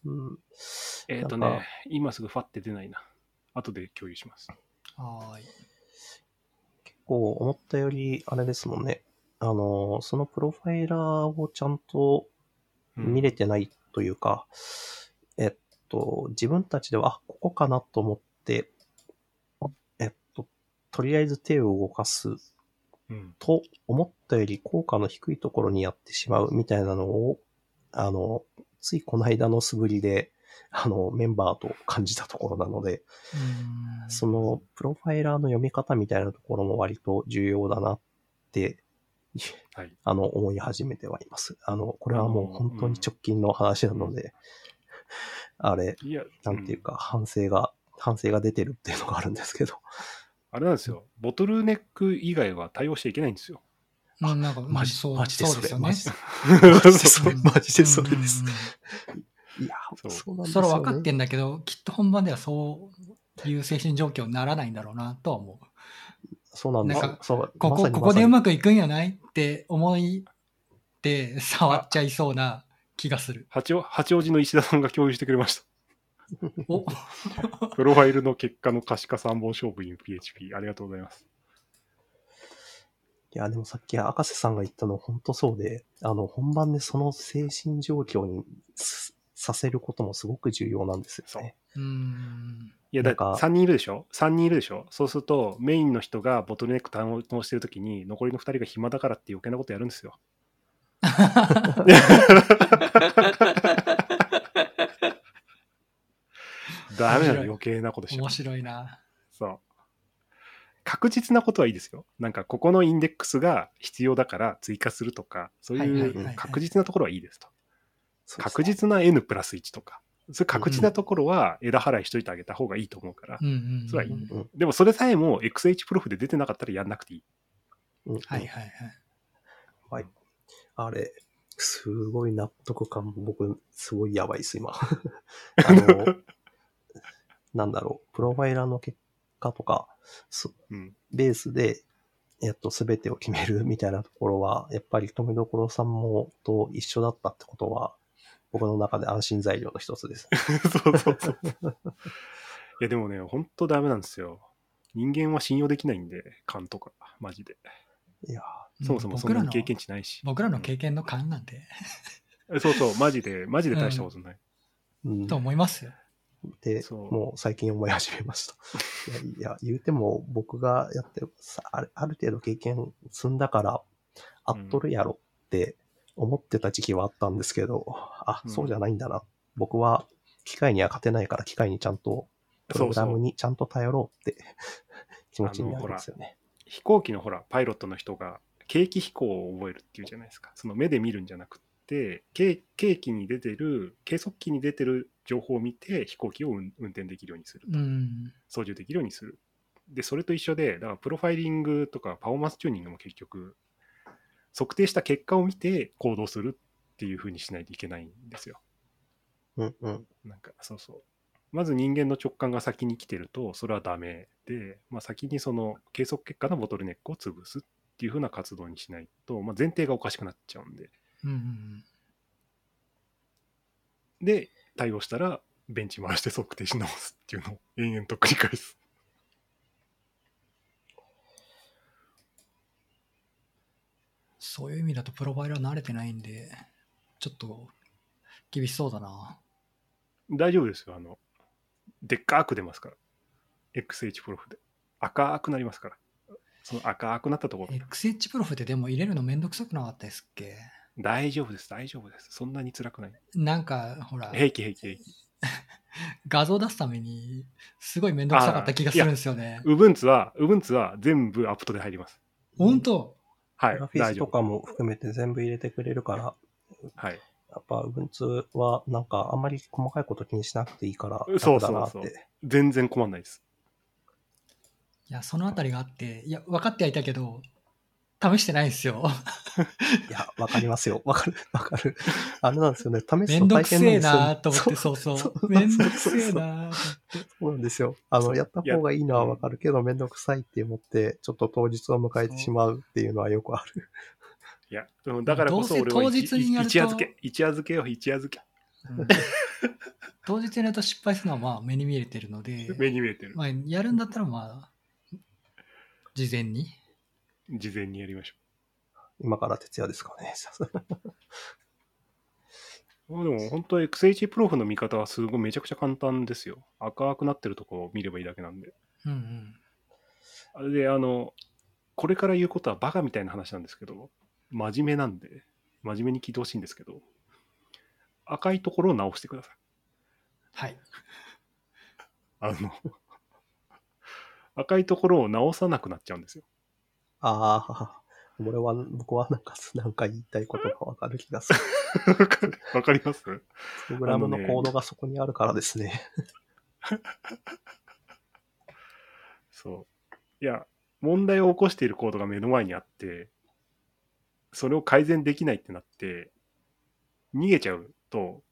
うん。えっ、となんかね、今すぐファって出ないな。後で共有します。はーい。結構思ったより、あれですもんね。あの、そのプロファイラーをちゃんとうん見れてないというか、えっと、自分たちでは、あ、ここかなと思って、と、とりあえず手を動かすうん。と思ったより効果の低いところにやってしまうみたいなのを、あの、ついこの間の素振りで、あの、メンバーと感じたところなので、うんその、プロファイラーの読み方みたいなところも割と重要だなって、はい。あの、思い始めてはいます。あの、これはもう本当に直近の話なので、あれ、いや、なんていうか、反省が、反省が出てるっていうのがあるんですけど、あれなんですよ。ボトルネック以外は対応しちゃいけないんですよ。うん、なんか、マジそうマジでそうですよね。それマジでそ マジでそれですいや、そうそうなんですそよ、ね。れは分かってんだけど、きっと本番ではそういう精神状況にならないんだろうなとは思う。そうなんですなここ、ここでうままくいくんやないって思いって触っちゃいそうな気がする。八王八王子の石田さんが共有してくれました。お プロファイルの結果の可視化3本勝負 in PHP。ありがとうございます。いや、でもさっき赤瀬さんが言ったの本当そうで、あの、本番でその精神状況にすさせることもすごく重要なんですよね。うーん。いや、だか3人いるでしょ ?3 人いるでしょ？そうすると、メインの人がボトルネック担当してるときに、残りの2人が暇だからって余計なことやるんですよ。ダメなの、余計なことしちゃう面。白いな。そう。確実なことはいいですよ。なんか、ここのインデックスが必要だから追加するとか、そういう確実なところはいいですと。確実な N プラス1とか、それ確実なところは枝払いしといてあげた方がいいと思うからうん。うんうん。それはいいでもそれさえも XH プロフで出てなかったらやんなくていい。うんうんはいはいはい。はい。あれ、すごい納得感、僕、すごいやばいです、今。あの、なんだろう、プロファイラーの結果とか、そうん。ベースで、えっと、すべてを決めるみたいなところは、やっぱり富所さんもと一緒だったってことは、僕の中で安心材料の一つです。そうそうそう。いやでもね、ほんとダメなんですよ。人間は信用できないんで、勘とか、マジで。いやそもそもそんなに経験値ないし。僕らの経験の勘なんで、そうそう、マジで、マジで大したことない。ー、うんと思いますよ。で、もう最近思い始めました。いや、いや言うても僕がやってる、さあるある程度経験積んだから、あっとるやろって思ってた時期はあったんですけど、あ、うんそうじゃないんだな。僕は機械には勝てないから機械にちゃんと、プログラムにちゃんと頼ろうって 気持ちになるんですよね。飛行機のほら、パイロットの人が、景気飛行を覚えるっていうじゃないですか。その目で見るんじゃなくて、景景気に出てる、計測器に出てる情報を見て、飛行機を運運転できるようにすると。うん。操縦できるようにする。で、それと一緒で、だからプロファイリングとかパフォーマンスチューニングも結局、測定した結果を見て行動するっていうふうにしないといけないんですよ。うんうん。なんか、そうそう。まず人間の直感が先に来てると、それはダメで、まあ、先にその計測結果のボトルネックを潰すっていうふうな活動にしないと、まあ、前提がおかしくなっちゃうんで。うんうんで、対応したら、ベンチ回して測定し直すっていうのを延々と繰り返す。そういう意味だとプロファイラー慣れてないんで、ちょっと厳しそうだな。大丈夫ですよ。あの、でっかく出ますから。XH プロフで。赤くなりますから。その赤くなったところ。XH プロフってでも入れるのめんどくさくなかったですっけ？大丈夫です、大丈夫です。そんなに辛くない。なんか、ほら、平気平気平気。画像出すために、すごいめんどくさかった気がするんですよね。ウブンツは、ウブンツは全部アップトで入ります。本当？はいフィ大丈夫。スとかも含めて全部入れてくれるから、はい。やっぱ Ubuntu はなんかあんまり細かいこと気にしなくていいからそう楽だなって。そうそう全然困んないです。いや、そのあたりがあって、いや、分かってはいたけど、試してないんですよ。いや、わかりますよ。わかる、わかる。あれなんですよね。試めすと大んどくせえ変なんですよ。なと思って、そうそう。そうめんどくせえなそうなんですよ。あの、そうやった方がいいのはわかるけど、めんどくさいって思って、ちょっと当日を迎えてしまうっていうのはよくある。いや、うんだからこそ俺は当日にやると一夜漬け、一夜漬けよ、一夜漬け。うん当日にやると失敗するのはまあ目に見えてるので、目に見えてる。まあ、やるんだったらまあ、事前に。事前にやりましょ今から徹夜ですかね。う。でも本当 XH プロフの見方はすごいめちゃくちゃ簡単ですよ。赤くなってるところを見ればいいだけなんで。うんうん。あれで、あの、これから言うことはバカみたいな話なんですけど、真面目なんで、真面目に聞いてほしいんですけど、赤いところを直してください。はい。あの、赤いところを直さなくなっちゃうんですよ。ああ、俺は、僕はなんか、なんか言いたいことがわかる気がする。わかります？プログラムのコードがそこにあるからですね。そう。いや、問題を起こしているコードが目の前にあって、それを改善できないってなって、逃げちゃうと、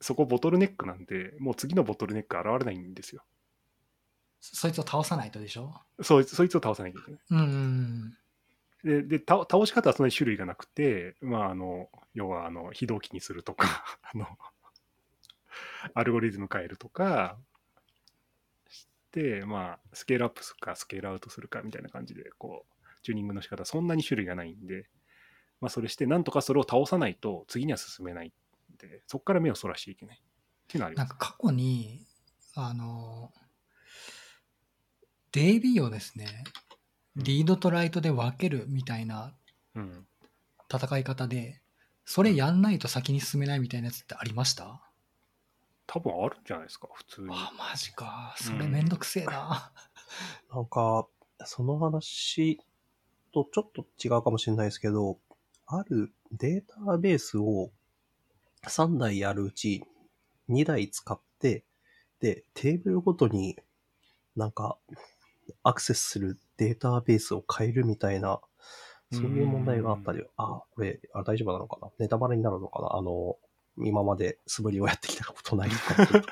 そこボトルネックなんで、もう次のボトルネック現れないんですよ。そそいつを倒さないとでしょ？そいつそいつを倒さなきゃいけない。うんうんで、で倒倒し方はそんなに種類がなくて、まあ、あの、要は、あの、非同期にするとか、あの、アルゴリズム変えるとか、して、まあ、スケールアップするか、スケールアウトするかみたいな感じで、こう、チューニングの仕方、そんなに種類がないんで、まあ、それして、なんとかそれを倒さないと、次には進めないんで、そこから目をそらしていけない。っていうのはあります。なんか過去に、あの、DB をですね、リードとライトで分けるみたいなうん。戦い方で、それやんないと先に進めないみたいなやつってありました？多分あるんじゃないですか、普通に。あ、マジか。それめんどくせえな。なんか、その話とちょっと違うかもしれないですけど、あるデータベースを3台やるうち、2台使って、で、テーブルごとになんかアクセスするデータベースを変えるみたいな、そういう問題があったり、あ、これ、あ大丈夫なのかな？ネタバレになるのかな？あの、今まで素振りをやってきたことない。のかちょっ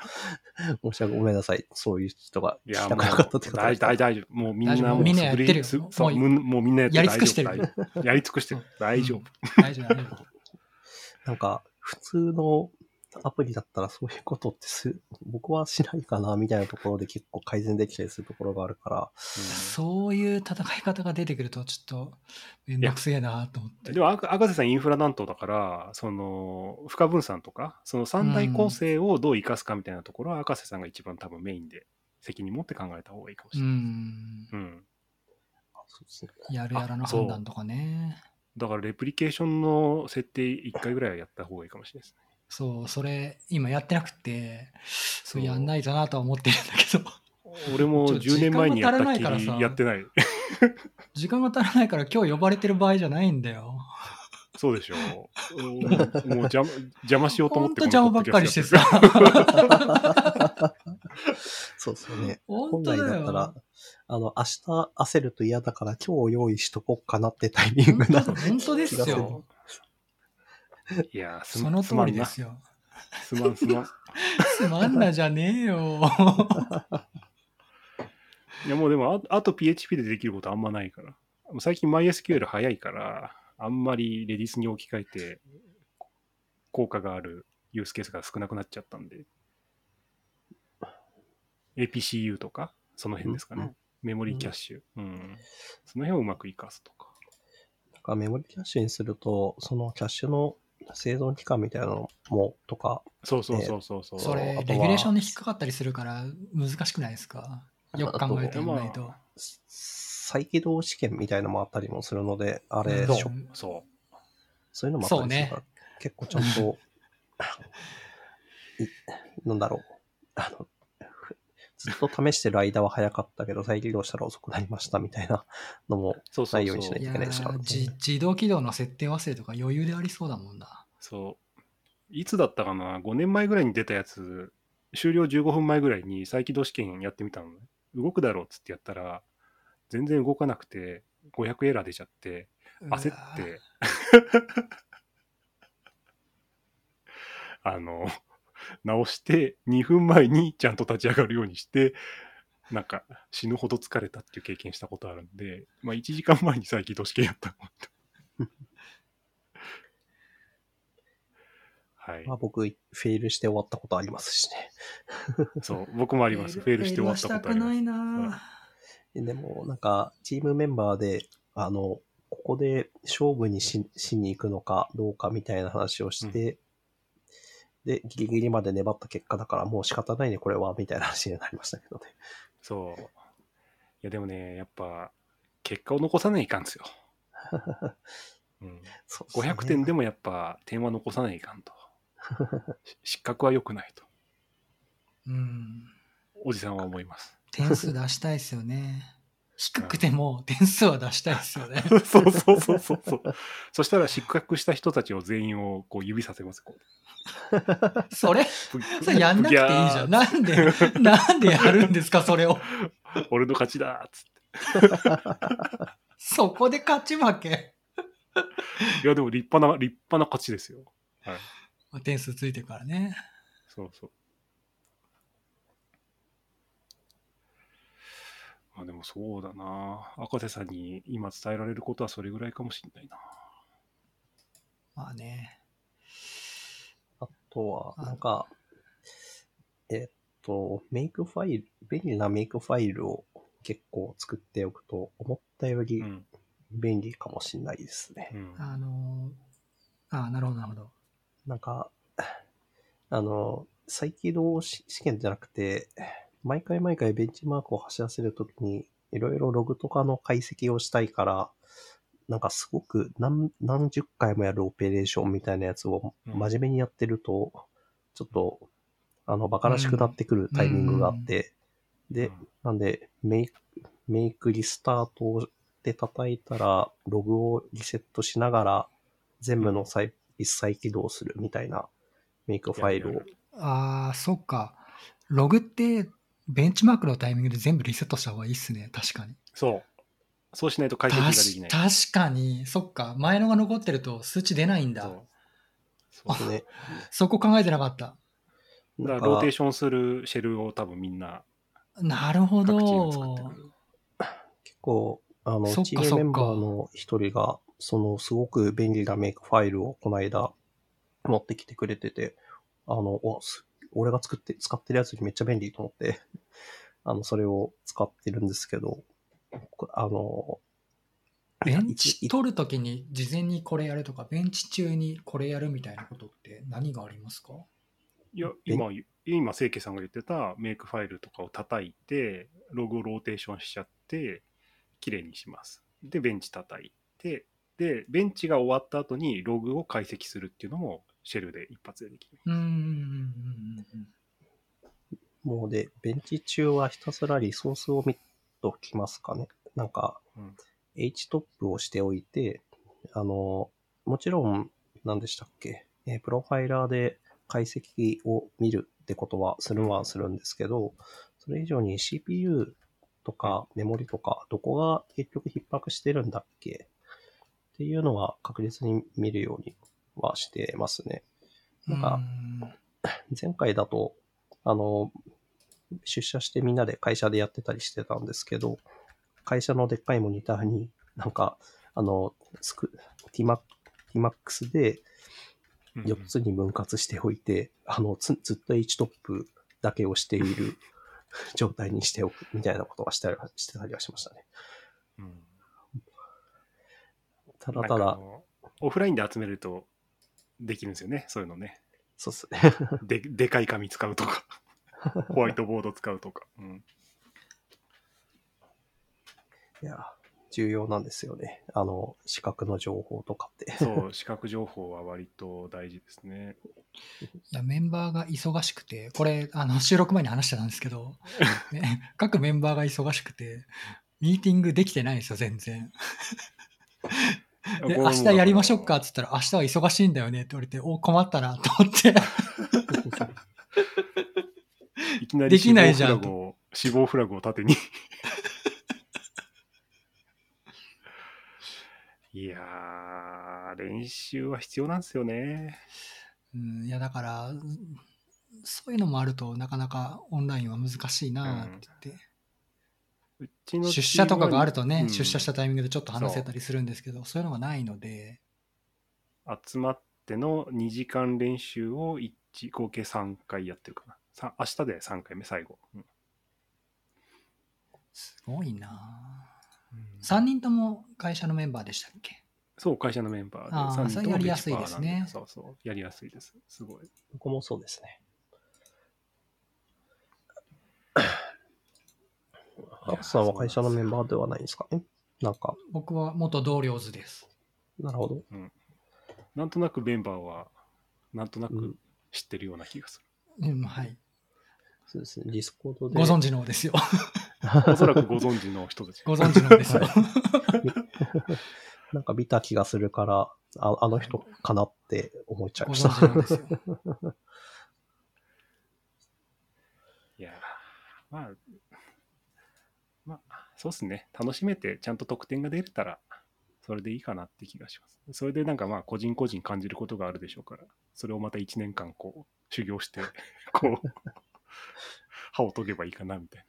と申し訳ごめんなさい。そういう人がいや、聞きたくなかったってこと大大大丈夫。もうみんなもうみんなやってるよ。もうむもうみんなやってやり尽くしてる。やり尽くしてる。大丈夫。大丈夫、大丈夫。なんか、普通のアプリだったらそういうことってす、僕はしないかな、みたいなところで結構改善できたりするところがあるから、そういう戦い方が出てくると、ちょっと、めんどくせえなと思って。でも、赤赤瀬さんインフラ担当だから、その、負荷分散とか、その三大構成をどう生かすかみたいなところは、赤瀬さんが一番多分メインで責任持って考えた方がいいかもしうれない。ん。うん。そうですね。やるやらの判断とかね。だから、レプリケーションの設定一回ぐらいはやった方がいいかもしれないですね。そう、それ、今やってなくて、そそううやんないとなとは思ってるんだけど、俺もちょ10年前にやったっき時間が足らないからさりやってない。時間が足らないから今日呼ばれてる場合じゃないんだよ。そうでしょう。もう邪魔邪魔しようと思ってほんと邪魔ばっかりしてさ。そうですよね。本本来当だよ。だったら、あの、明日焦ると嫌だから今日用意しとこっかなってタイミングな。本当本当ですよ。いやー、すその通りですよ。よ。すまんすまん。つまんなじゃねえよ。いやもうでもあ、あと PHP でできることあんまないから。最近 MySQL 早いから、あんまりレディスに置き換えて、効果があるユースケースが少なくなっちゃったんで。APCU とか、その辺ですかね。うんうんメモリーキャッシュ。うん。その辺をうまく活かすとか。なんかメモリキャッシュにすると、そのキャッシュの生存期間みたいなのも、とか、そうそうそうそうそう。それレギュレーションで引っかかったりするから難しくないですか？よく考えてみないと。再起動試験みたいのもあったりもするので、あれ、うんしょそそういうのもあったりするから、結構ちゃんと、いなんだろう。あの、ふずっと試してる間は早かったけど、再起動したら遅くなりましたみたいな のもないようにしないといけないですからね。自動起動の設定忘れとか余裕でありそうだもんな。そう。いつだったかな ?5 年前ぐらいに出たやつ、終了15分前ぐらいに再起動試験やってみたのね。動くだろうっつってやったら、全然動かなくて、500エラー出ちゃって、焦って、あの、直して、2分前にちゃんと立ち上がるようにして、なんか死ぬほど疲れたっていう経験したことあるんで、まあ1時間前に再起動試験やったの。はいま。あ僕、フェイルして終わったことありますしね。そう、僕もあります。フェールして終わったことあります。ないなでも、なんか、チームメンバーで、あの、ここで勝負にししに行くのかどうかみたいな話をして、で、ギリギリまで粘った結果だから、もう仕方ないね、これは、みたいな話になりましたけどね。そう。いや、でもね、やっぱ、結果を残さないかんですよ。うん、そうね500点でもやっぱ点は残さないかんと。し失格は良くないと。うん。おじさんは思います。点数出したいですよね。低くても点数は出したいですよね。そうそうそうそうそう。そしたら失格した人たちを全員をこう指させます。それ、ぷそれやんなくていいじゃん。なんで、なんでやるんですか、それを。ー俺の勝ちだっつって。そこで勝ち負け？いや、でも立派な、立派な勝ちですよ。はい。点数ついてるからね。そうそう。まあでもそうだな。赤瀬さんに今伝えられることはそれぐらいかもしれないな。まあね。あとは、あなんか、えっと、メイクファイル、便利なメイクファイルを結構作っておくと、思ったよりうん。便利かもしれないですね。うん。あのー、ああ、なるほど、なるほど。なんか、あの、再起動し試験じゃなくて、毎回毎回ベンチマークを走らせるときに、いろいろログとかの解析をしたいから、なんかすごく何何十回もやるオペレーションみたいなやつをうん。真面目にやってると、ちょっと、あの、馬鹿らしくなってくるタイミングがあって、で、なんで、メイク、メイクリスタートで叩いたら、ログをリセットしながら、全部の再一再起動するみたいなメイクファイルを。ああ、そっか。ログって、ベンチマークのタイミングで全部リセットした方がいいっすね。確かに。そう。そうしないと解析ができない。確確かに、そっか。前のが残ってると数値出ないんだ。そあうそうね。そこ考えてなかった。だかからローテーションするシェルを多分みんななるほどって。る。結構、あの、そっかチームメンバーの一人が、その、すごく便利なメイクファイルをこの間持ってきてくれてて、あの、おす俺が作って、使ってるやつにめっちゃ便利と思って、あの、それを使ってるんですけど、こあの、ベン一チ取るときに事前にこれやるとか、ベンチ中にこれやるみたいなことって何がありますか？いや、今、今、清家さんが言ってたメイクファイルとかを叩いて、ログをローテーションしちゃって、きれいにします。で、ベンチ叩いて、で、ベンチが終わった後にログを解析するっていうのも、シェルで一発でできる。もうで、ベンチ中はひたすらリソースを見ときますかね。なんか、うん。Htop をしておいて、あの、もちろん、何でしたっけ、えープロファイラーで解析を見るってことはするはするんですけど、それ以上に CPU とかメモリとか、どこが結局逼迫してるんだっけ？っていうのは確実に見るようにはしてますね。うん。なんか前回だと、あの、出社してみんなで会社でやってたりしてたんですけど、会社のでっかいモニターになんか、あの、スク、Tmax Tmax でうん4つに分割しておいて、あの、つずっと HTOP だけをしている 状態にしておくみたいなことはしたりはしてたりはしましたね。うんただただ、のオフラインで集めるとできるんですよね、そういうのね。そうっすね。ででかい紙使うとか、ホワイトボード使うとか。うんいや、重要なんですよね。あの、視覚の情報とかって。そう、視覚情報は割と大事ですね。いや、メンバーが忙しくて、これ、あの、収録前に話してたんですけど、ね各メンバーが忙しくて、ミーティングできてないんですよ、全然。で、明日やりましょうかっつったら、明日は忙しいんだよねって言われて、お、困ったなと思って。いきなりできないじゃん死亡フラグを死亡フラグを縦に。いやー、練習は必要なんですよね。うん、いや、だから、そういうのもあるとなかなかオンラインは難しいなって言って、出社とかがあるとね、うん出社したタイミングでちょっと話せたりするんですけど、そういうのがないので、集まっての2時間練習を一合計3回やってるかな。さ明日で3回目、最後。うんすごいな3人とも会社のメンバーでしたっけ？そう、会社のメンバーで。あー三人ともそれやりやすいですねベンチパーなんでそうそう、やりやすいです。すごい。僕もそうですね。アップさんは会社のメンバーではないんですかねなんか、僕は元同僚図です。なるほど。なんとなくメンバーは、なんとなくうん知ってるような気がすうん、はい。そうですね。ディスコードで。ご存知のですよ。る。おそらくご存知の人たち。ご存知のですよ。なんか見た気がするから、ああの人かなって思っちゃいごました。存知のですよ。いやまあ、そうっすね。楽しめて、ちゃんと得点が出れたら、それでいいかなって気がします。それでなんかまあ、個人個人感じることがあるでしょうから、それをまた1年間こう、修行して、こう、歯を研げばいいかな、みたい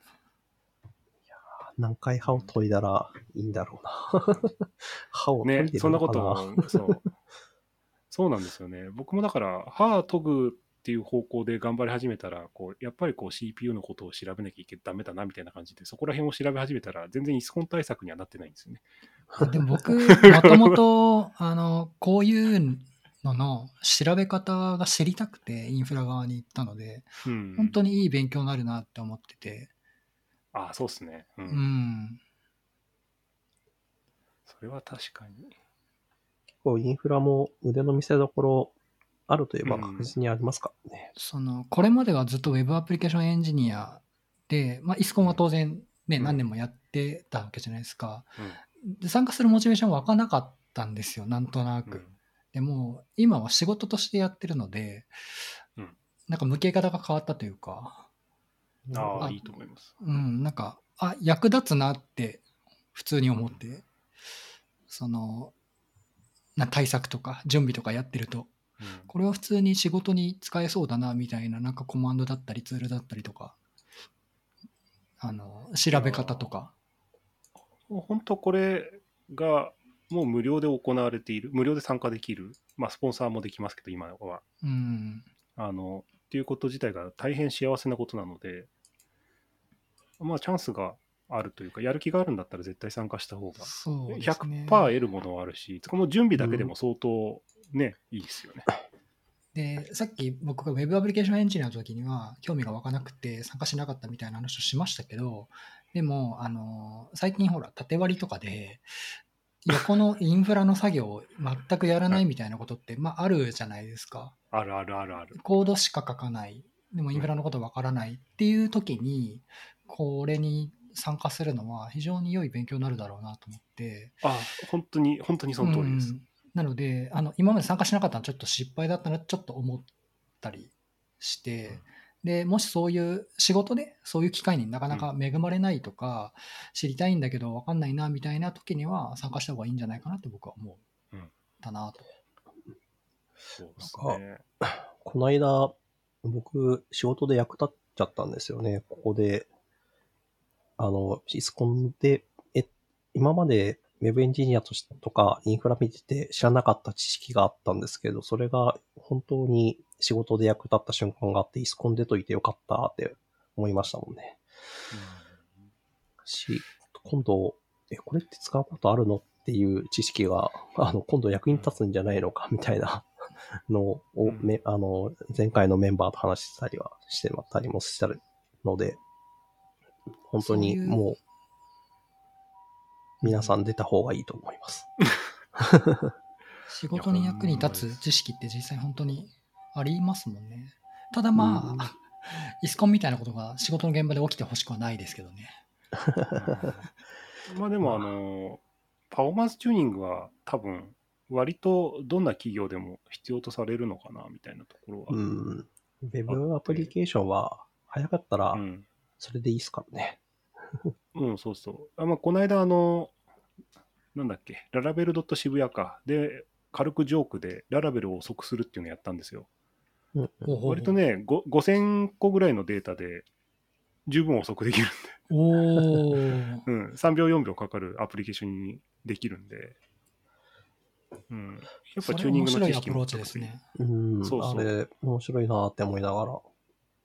何回歯を研いだらいいんだろうな。歯をな。研いで、るねそんなこのかな。と、そう。そうなんですよね。僕もだから、歯研ぐっていう方向で頑張り始めたら、こう、やっぱりこう CPU のことを調べなきゃいけダメだな、みたいな感じで、そこら辺を調べ始めたら、全然イスコン対策にはなってないんですよね。でも 僕、もともと、あの、こういうのの調べ方が知りたくて、インフラ側に行ったので、うん。本当にいい勉強になるなって思ってて、ああ、そうっすね。う。うんん。それは確かに。結構インフラも腕の見せ所あるといえばうん確実にありますからね。その、これまではずっと Web アプリケーションエンジニアで、まあ、イスコンは当然ね、うん何年もやってたわけじゃないですか。うんで参加するモチベーション湧かなかったんですよ、なんとなく。うんでも、今は仕事としてやってるので、うんなんか向け方が変わったというか、ああ、あいいと思います。うん、なんか、あ、役立つなって普通に思って、その、な対策とか準備とかやってると、うんこれは普通に仕事に使えそうだなみたいな、なんかコマンドだったりツールだったりとか、あの、調べ方とか、本当これがもう無料で行われている、無料で参加できる、まあ、スポンサーもできますけど、今は。うん、あの、っていうこと自体が大変幸せなことなので、まあ、チャンスがあるというか、やる気があるんだったら絶対参加した方が、そうね。100%。得るものはあるし、つかもう準備だけでも相当ね、いいですよね。で、さっき僕が Web アプリケーションエンジニアの時には興味が湧かなくて参加しなかったみたいな話をしましたけど、でも、あの、最近ほら、縦割りとかで、横のインフラの作業を全くやらないみたいなことって、まあ、あるじゃないですか。あるあるあるある。コードしか書かない。でもインフラのことわからないっていう時に、これに参加するのは非常に良い勉強になるだろうなと思って。あ、本当に、本当にその通りです。うんなので、あの、今まで参加しなかったのはちょっと失敗だったな、ちょっと思ったりして、で、もしそういう仕事でそういう機会になかなか恵まれないとか、知りたいんだけど分かんないなみたいな時には参加した方がいいんじゃないかなと僕は思う。うんだなと。そうですなんね。この間、僕、仕事で役立っちゃったんですよね。ここで、あの、シスコンで、え、今まで Web エンジニアとしてとかインフラ見てて知らなかった知識があったんですけど、それが本当に仕事で役立った瞬間があって、イスコンでといてよかったって思いましたもんね。し、今度、え、これって使うことあるのっていう知識が、あの、今度役に立つんじゃないのかみたいなのを、うんめあの、前回のメンバーと話したりはしてたりもしたので、本当にもう、皆さん出た方がいいと思います。仕事に役に立つ知識って実際本当にありますもんね。ただまあ、うんイスコンみたいなことが仕事の現場で起きてほしくはないですけどね。まあでも、あの、パフォーマンスチューニングは多分、割とどんな企業でも必要とされるのかな、みたいなところは。うん。Web アプリケーションは、早かったらう、ん。それでいいですからね。うん、そうそう。あまあ、この間、あの、なんだっけ、ララベル渋谷か。で、軽くジョークでララベルを遅くするっていうのをやったんですよ。うん割とね、ご5000個ぐらいのデータで十分遅くできるんで、おー。うん、3秒、4秒かかるアプリケーションにできるんで、うん、やっぱチューニングの知識もアプローチですね。うん。そうそうあれ、面白いなって思いながら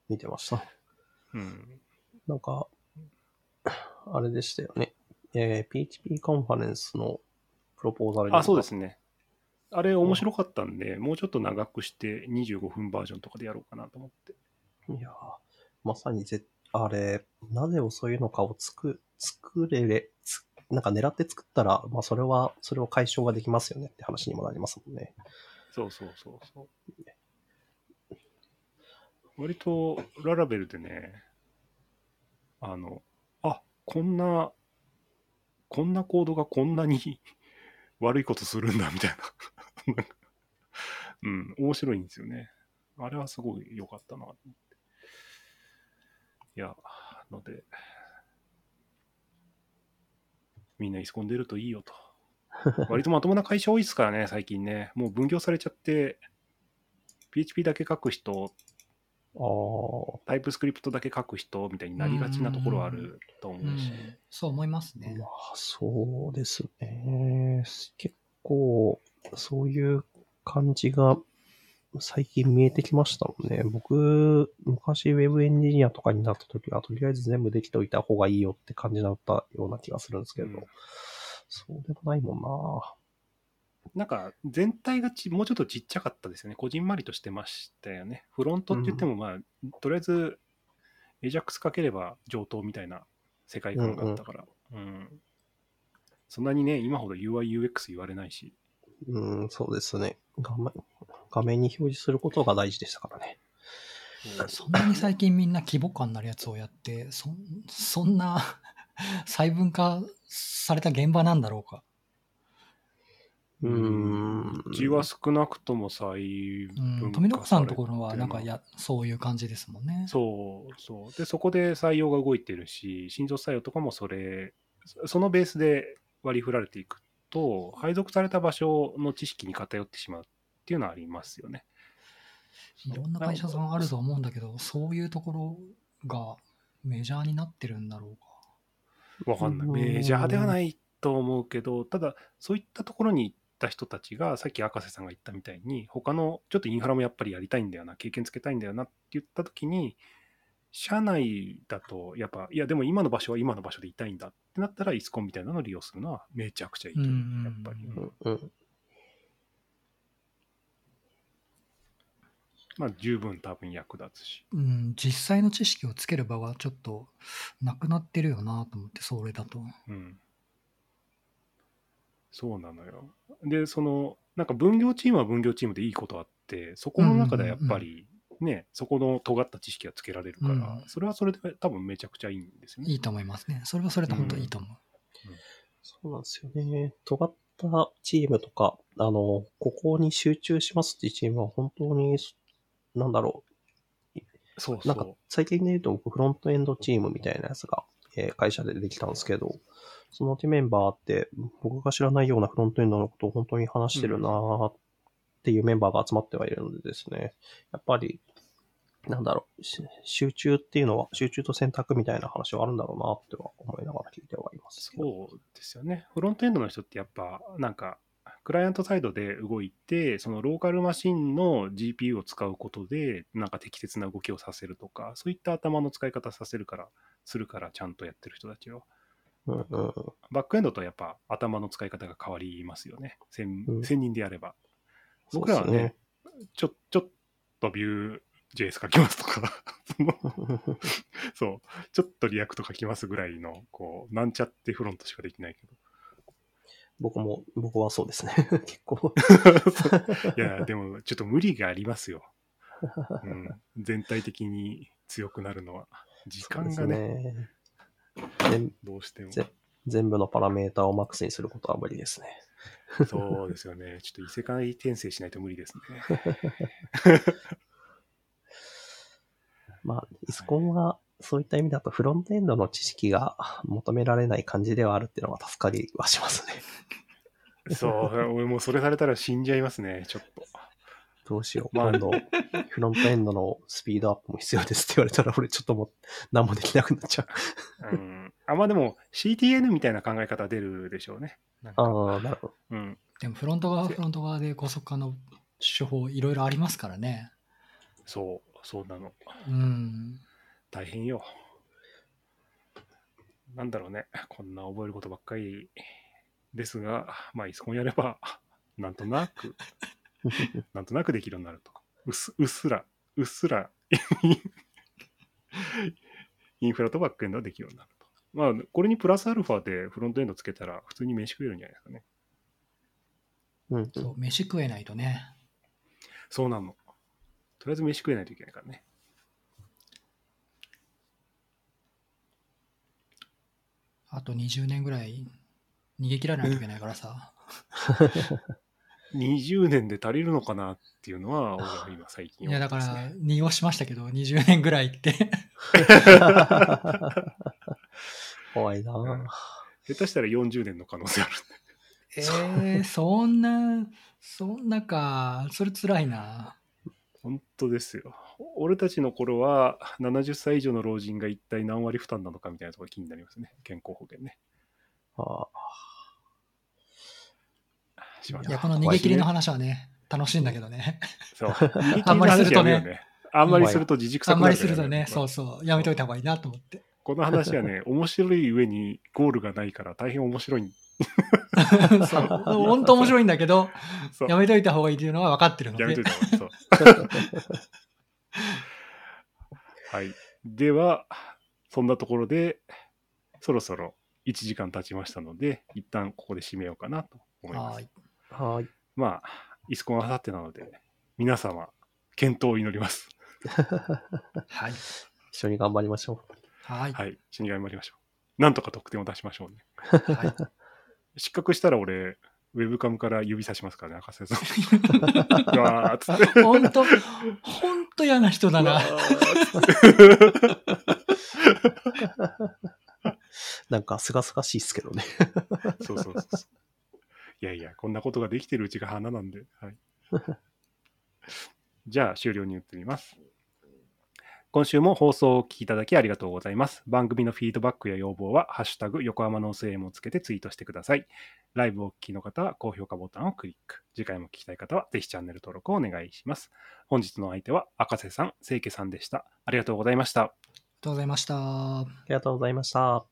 見てました。うん。なんか、あれでしたよね。えー PHP カンファレンスのプロポーザルにあ、そうですね。あれ面白かったんで、もうちょっと長くして25分バージョンとかでやろうかなと思って。いやーまさにぜ、あれ、なぜ遅いのかをつく、作れれ、つなんか狙って作ったら、まあそれは、それを解消ができますよねって話にもなりますもんね。そうそうそうそう。割とララベルでね、あの、あこんな、こんなコードがこんなに 悪いことするんだみたいな。なんかうん、面白いんですよね。あれはすごい良かったな。いや、ので、みんなイスコン出るといいよと。割とまともな会社多いですからね、最近ね。もう分業されちゃって、PHP だけ書く人、タイプスクリプトだけ書く人みたいになりがちなところはあると思う、うんし。そう思いますね。まあそうですね。結構、そういう感じが最近見えてきましたもんね。僕、昔 Web エンジニアとかになった時は、とりあえず全部できておいた方がいいよって感じだったような気がするんですけど、うんそうでもないもんな。なんか全体がちもうちょっとちっちゃかったですよね。こじんまりとしてましたよね。フロントって言っても、まあ、とりあえず AJAX かければ上等みたいな世界観があったから。うんそんなにね、今ほど UI、UX 言われないし。うん、そうですね。画面画面に表示することが大事でしたからね。そんなに最近みんな規模感のあるやつをやって、そんそんな 細分化された現場なんだろうか。うーん。うちは少なくとも細うん、分富永さんのところは、なんかや、そういう感じですもんね。そうそう。で、そこで採用が動いてるし、新卒採用とかもそれ、そのベースで割り振られていくと、配属された場所の知識に偏ってしまうっていうのはありますよね。いろんな会社さんあると思うんだけど、そういうところがメジャーになってるんだろうか。わかんない。うんメジャーではないと思うけど、ただ、そういったところにた人たちが、さっき赤瀬さんが言ったみたいに、他のちょっとインフラもやっぱりやりたいんだよな、経験つけたいんだよなって言ったときに、社内だと、やっぱ、いや、でも今の場所は今の場所でいたいんだってなったら、イスコンみたいなのを利用するのはめちゃくちゃいいと思う、うんやっぱり。うんうん。まあ、十分多分役立つし。うん、実際の知識をつける場がちょっとなくなってるよなと思って、それだと。うん。そうなのよ。で、その、なんか分業チームは分業チームでいいことあって、そこの中でやっぱりね、そこの尖った知識がつけられるから、うんそれはそれで多分めちゃくちゃいいんですよね。いいと思いますね。それはそれで本当にいいと思う。そうなんですよね。尖ったチームとか、あの、ここに集中しますっていうチームは本当に、なんだろそうう。なんかそ最近で言うと僕フロントエンドチームみたいなやつが、え会社でできたんですけど、その手メンバーって僕が知らないようなフロントエンドのことを本当に話してるなーっていうメンバーが集まってはいるのでですね、やっぱり、なんだろう、集中っていうのは、集中と選択みたいな話はあるんだろうなっては思いながら聞いてはいます。そうですよね。フロントエンドの人ってやっぱ、なんか、クライアントサイドで動いて、そのローカルマシンの GPU を使うことで、なんか適切な動きをさせるとか、そういった頭の使い方させるから、するからちゃんとやってる人たちを。うんうんバックエンドとやっぱ頭の使い方が変わりますよね。専うん専任でやれば。僕らはね、ちょ、ちょっとビュー JS 書きますとか、そう、ちょっと React 書きますぐらいの、こう、なんちゃってフロントしかできないけど。僕も、僕はそうですね。結構。いや、でも、ちょっと無理がありますよ。うん、全体的に強くなるのは。時間がね、ね全どうしても。ぜ全部のパラメータをマックスにすることは無理ですね。そうですよね。ちょっと異世界転生しないと無理ですね。まあ、イスコンは、そういった意味だとフロントエンドの知識が 求められない感じではあるっていうのは助かりはしますね。そう、俺もうそれされたら死んじゃいますね、ちょっと。どうしよう。まあ今度、フロントエンドのスピードアップも必要ですって言われたら、俺ちょっともう何もできなくなっちゃう。うん、あまあでも CTN みたいな考え方出るでしょうね。ああ、なるほど。うん、でもフロント側はフロント側で高速化の手法いろいろありますからね。そう、そうなの。うん。大変よ。なんだろうね。こんな覚えることばっかりですが、まあ、イスコンやれば、なんとなく、なんとなくできるようになると。うっすうっすら、うっすら、インフラとバックエンドはできるようになると。まあ、これにプラスアルファでフロントエンドつけたら、普通に飯食えるんじゃないですかね。うんうんそう、飯食えないとね。そうなの。とりあえず飯食えないといけないからね。あと20年ぐらい逃げ切らないといけないからさ。20年で足りるのかなっていうのは、俺は今最近いや、だから、濁しましたけど、20年ぐらいって。怖いなうんぁ。下手したら40年の可能性ある。えー、そんな、そんなか、それ辛いな。本当ですよ。俺たちの頃は70歳以上の老人が一体何割負担なのかみたいなところが気になりますね。健康保険ね。あしまったいや、この逃げ切りの話はね、楽しいんだけどね。そう。あんまりするとねあんまりすると自軸あんまり臭くなるからするとね、そうそう、やめといた方がいいなと思って。この話はね、面白い上にゴールがないから大変面白い。そう 本当面白いんだけど。やめといた方がいいというのは分かってるのでやめとい。た方がいいそう。はい。では、そんなところで、そろそろ1時間経ちましたので、一旦ここで締めようかなと思います。はい。あ。はい。まあ、イスコンあさってなので、皆様、健闘を祈ります。はい。一緒に頑張りましょはい。はい。一緒に頑張りましょう。なんとか得点を出しましょうね。はい。失格したら俺、ウェブカムから指さしますからね、赤瀬さん。うわーっつって。本当本当嫌な人だな。なんか、すがすがしいっすけどね。そうそうそうそう。いやいや、こんなことができてるうちが花なんで。はい、じゃあ、終了に移ります。今週も放送をお聞きいただきありがとうございます。番組のフィードバックや要望は、ハッシュタグ横浜の末へもつけてツイートしてください。ライブをお聞きの方は高評価ボタンをクリック。次回も聞きたい方は、ぜひチャンネル登録をお願いします。本日の相手は、赤瀬さん、清家さんでした。ありがとうございました。ありがとうございました。ありがとうございました。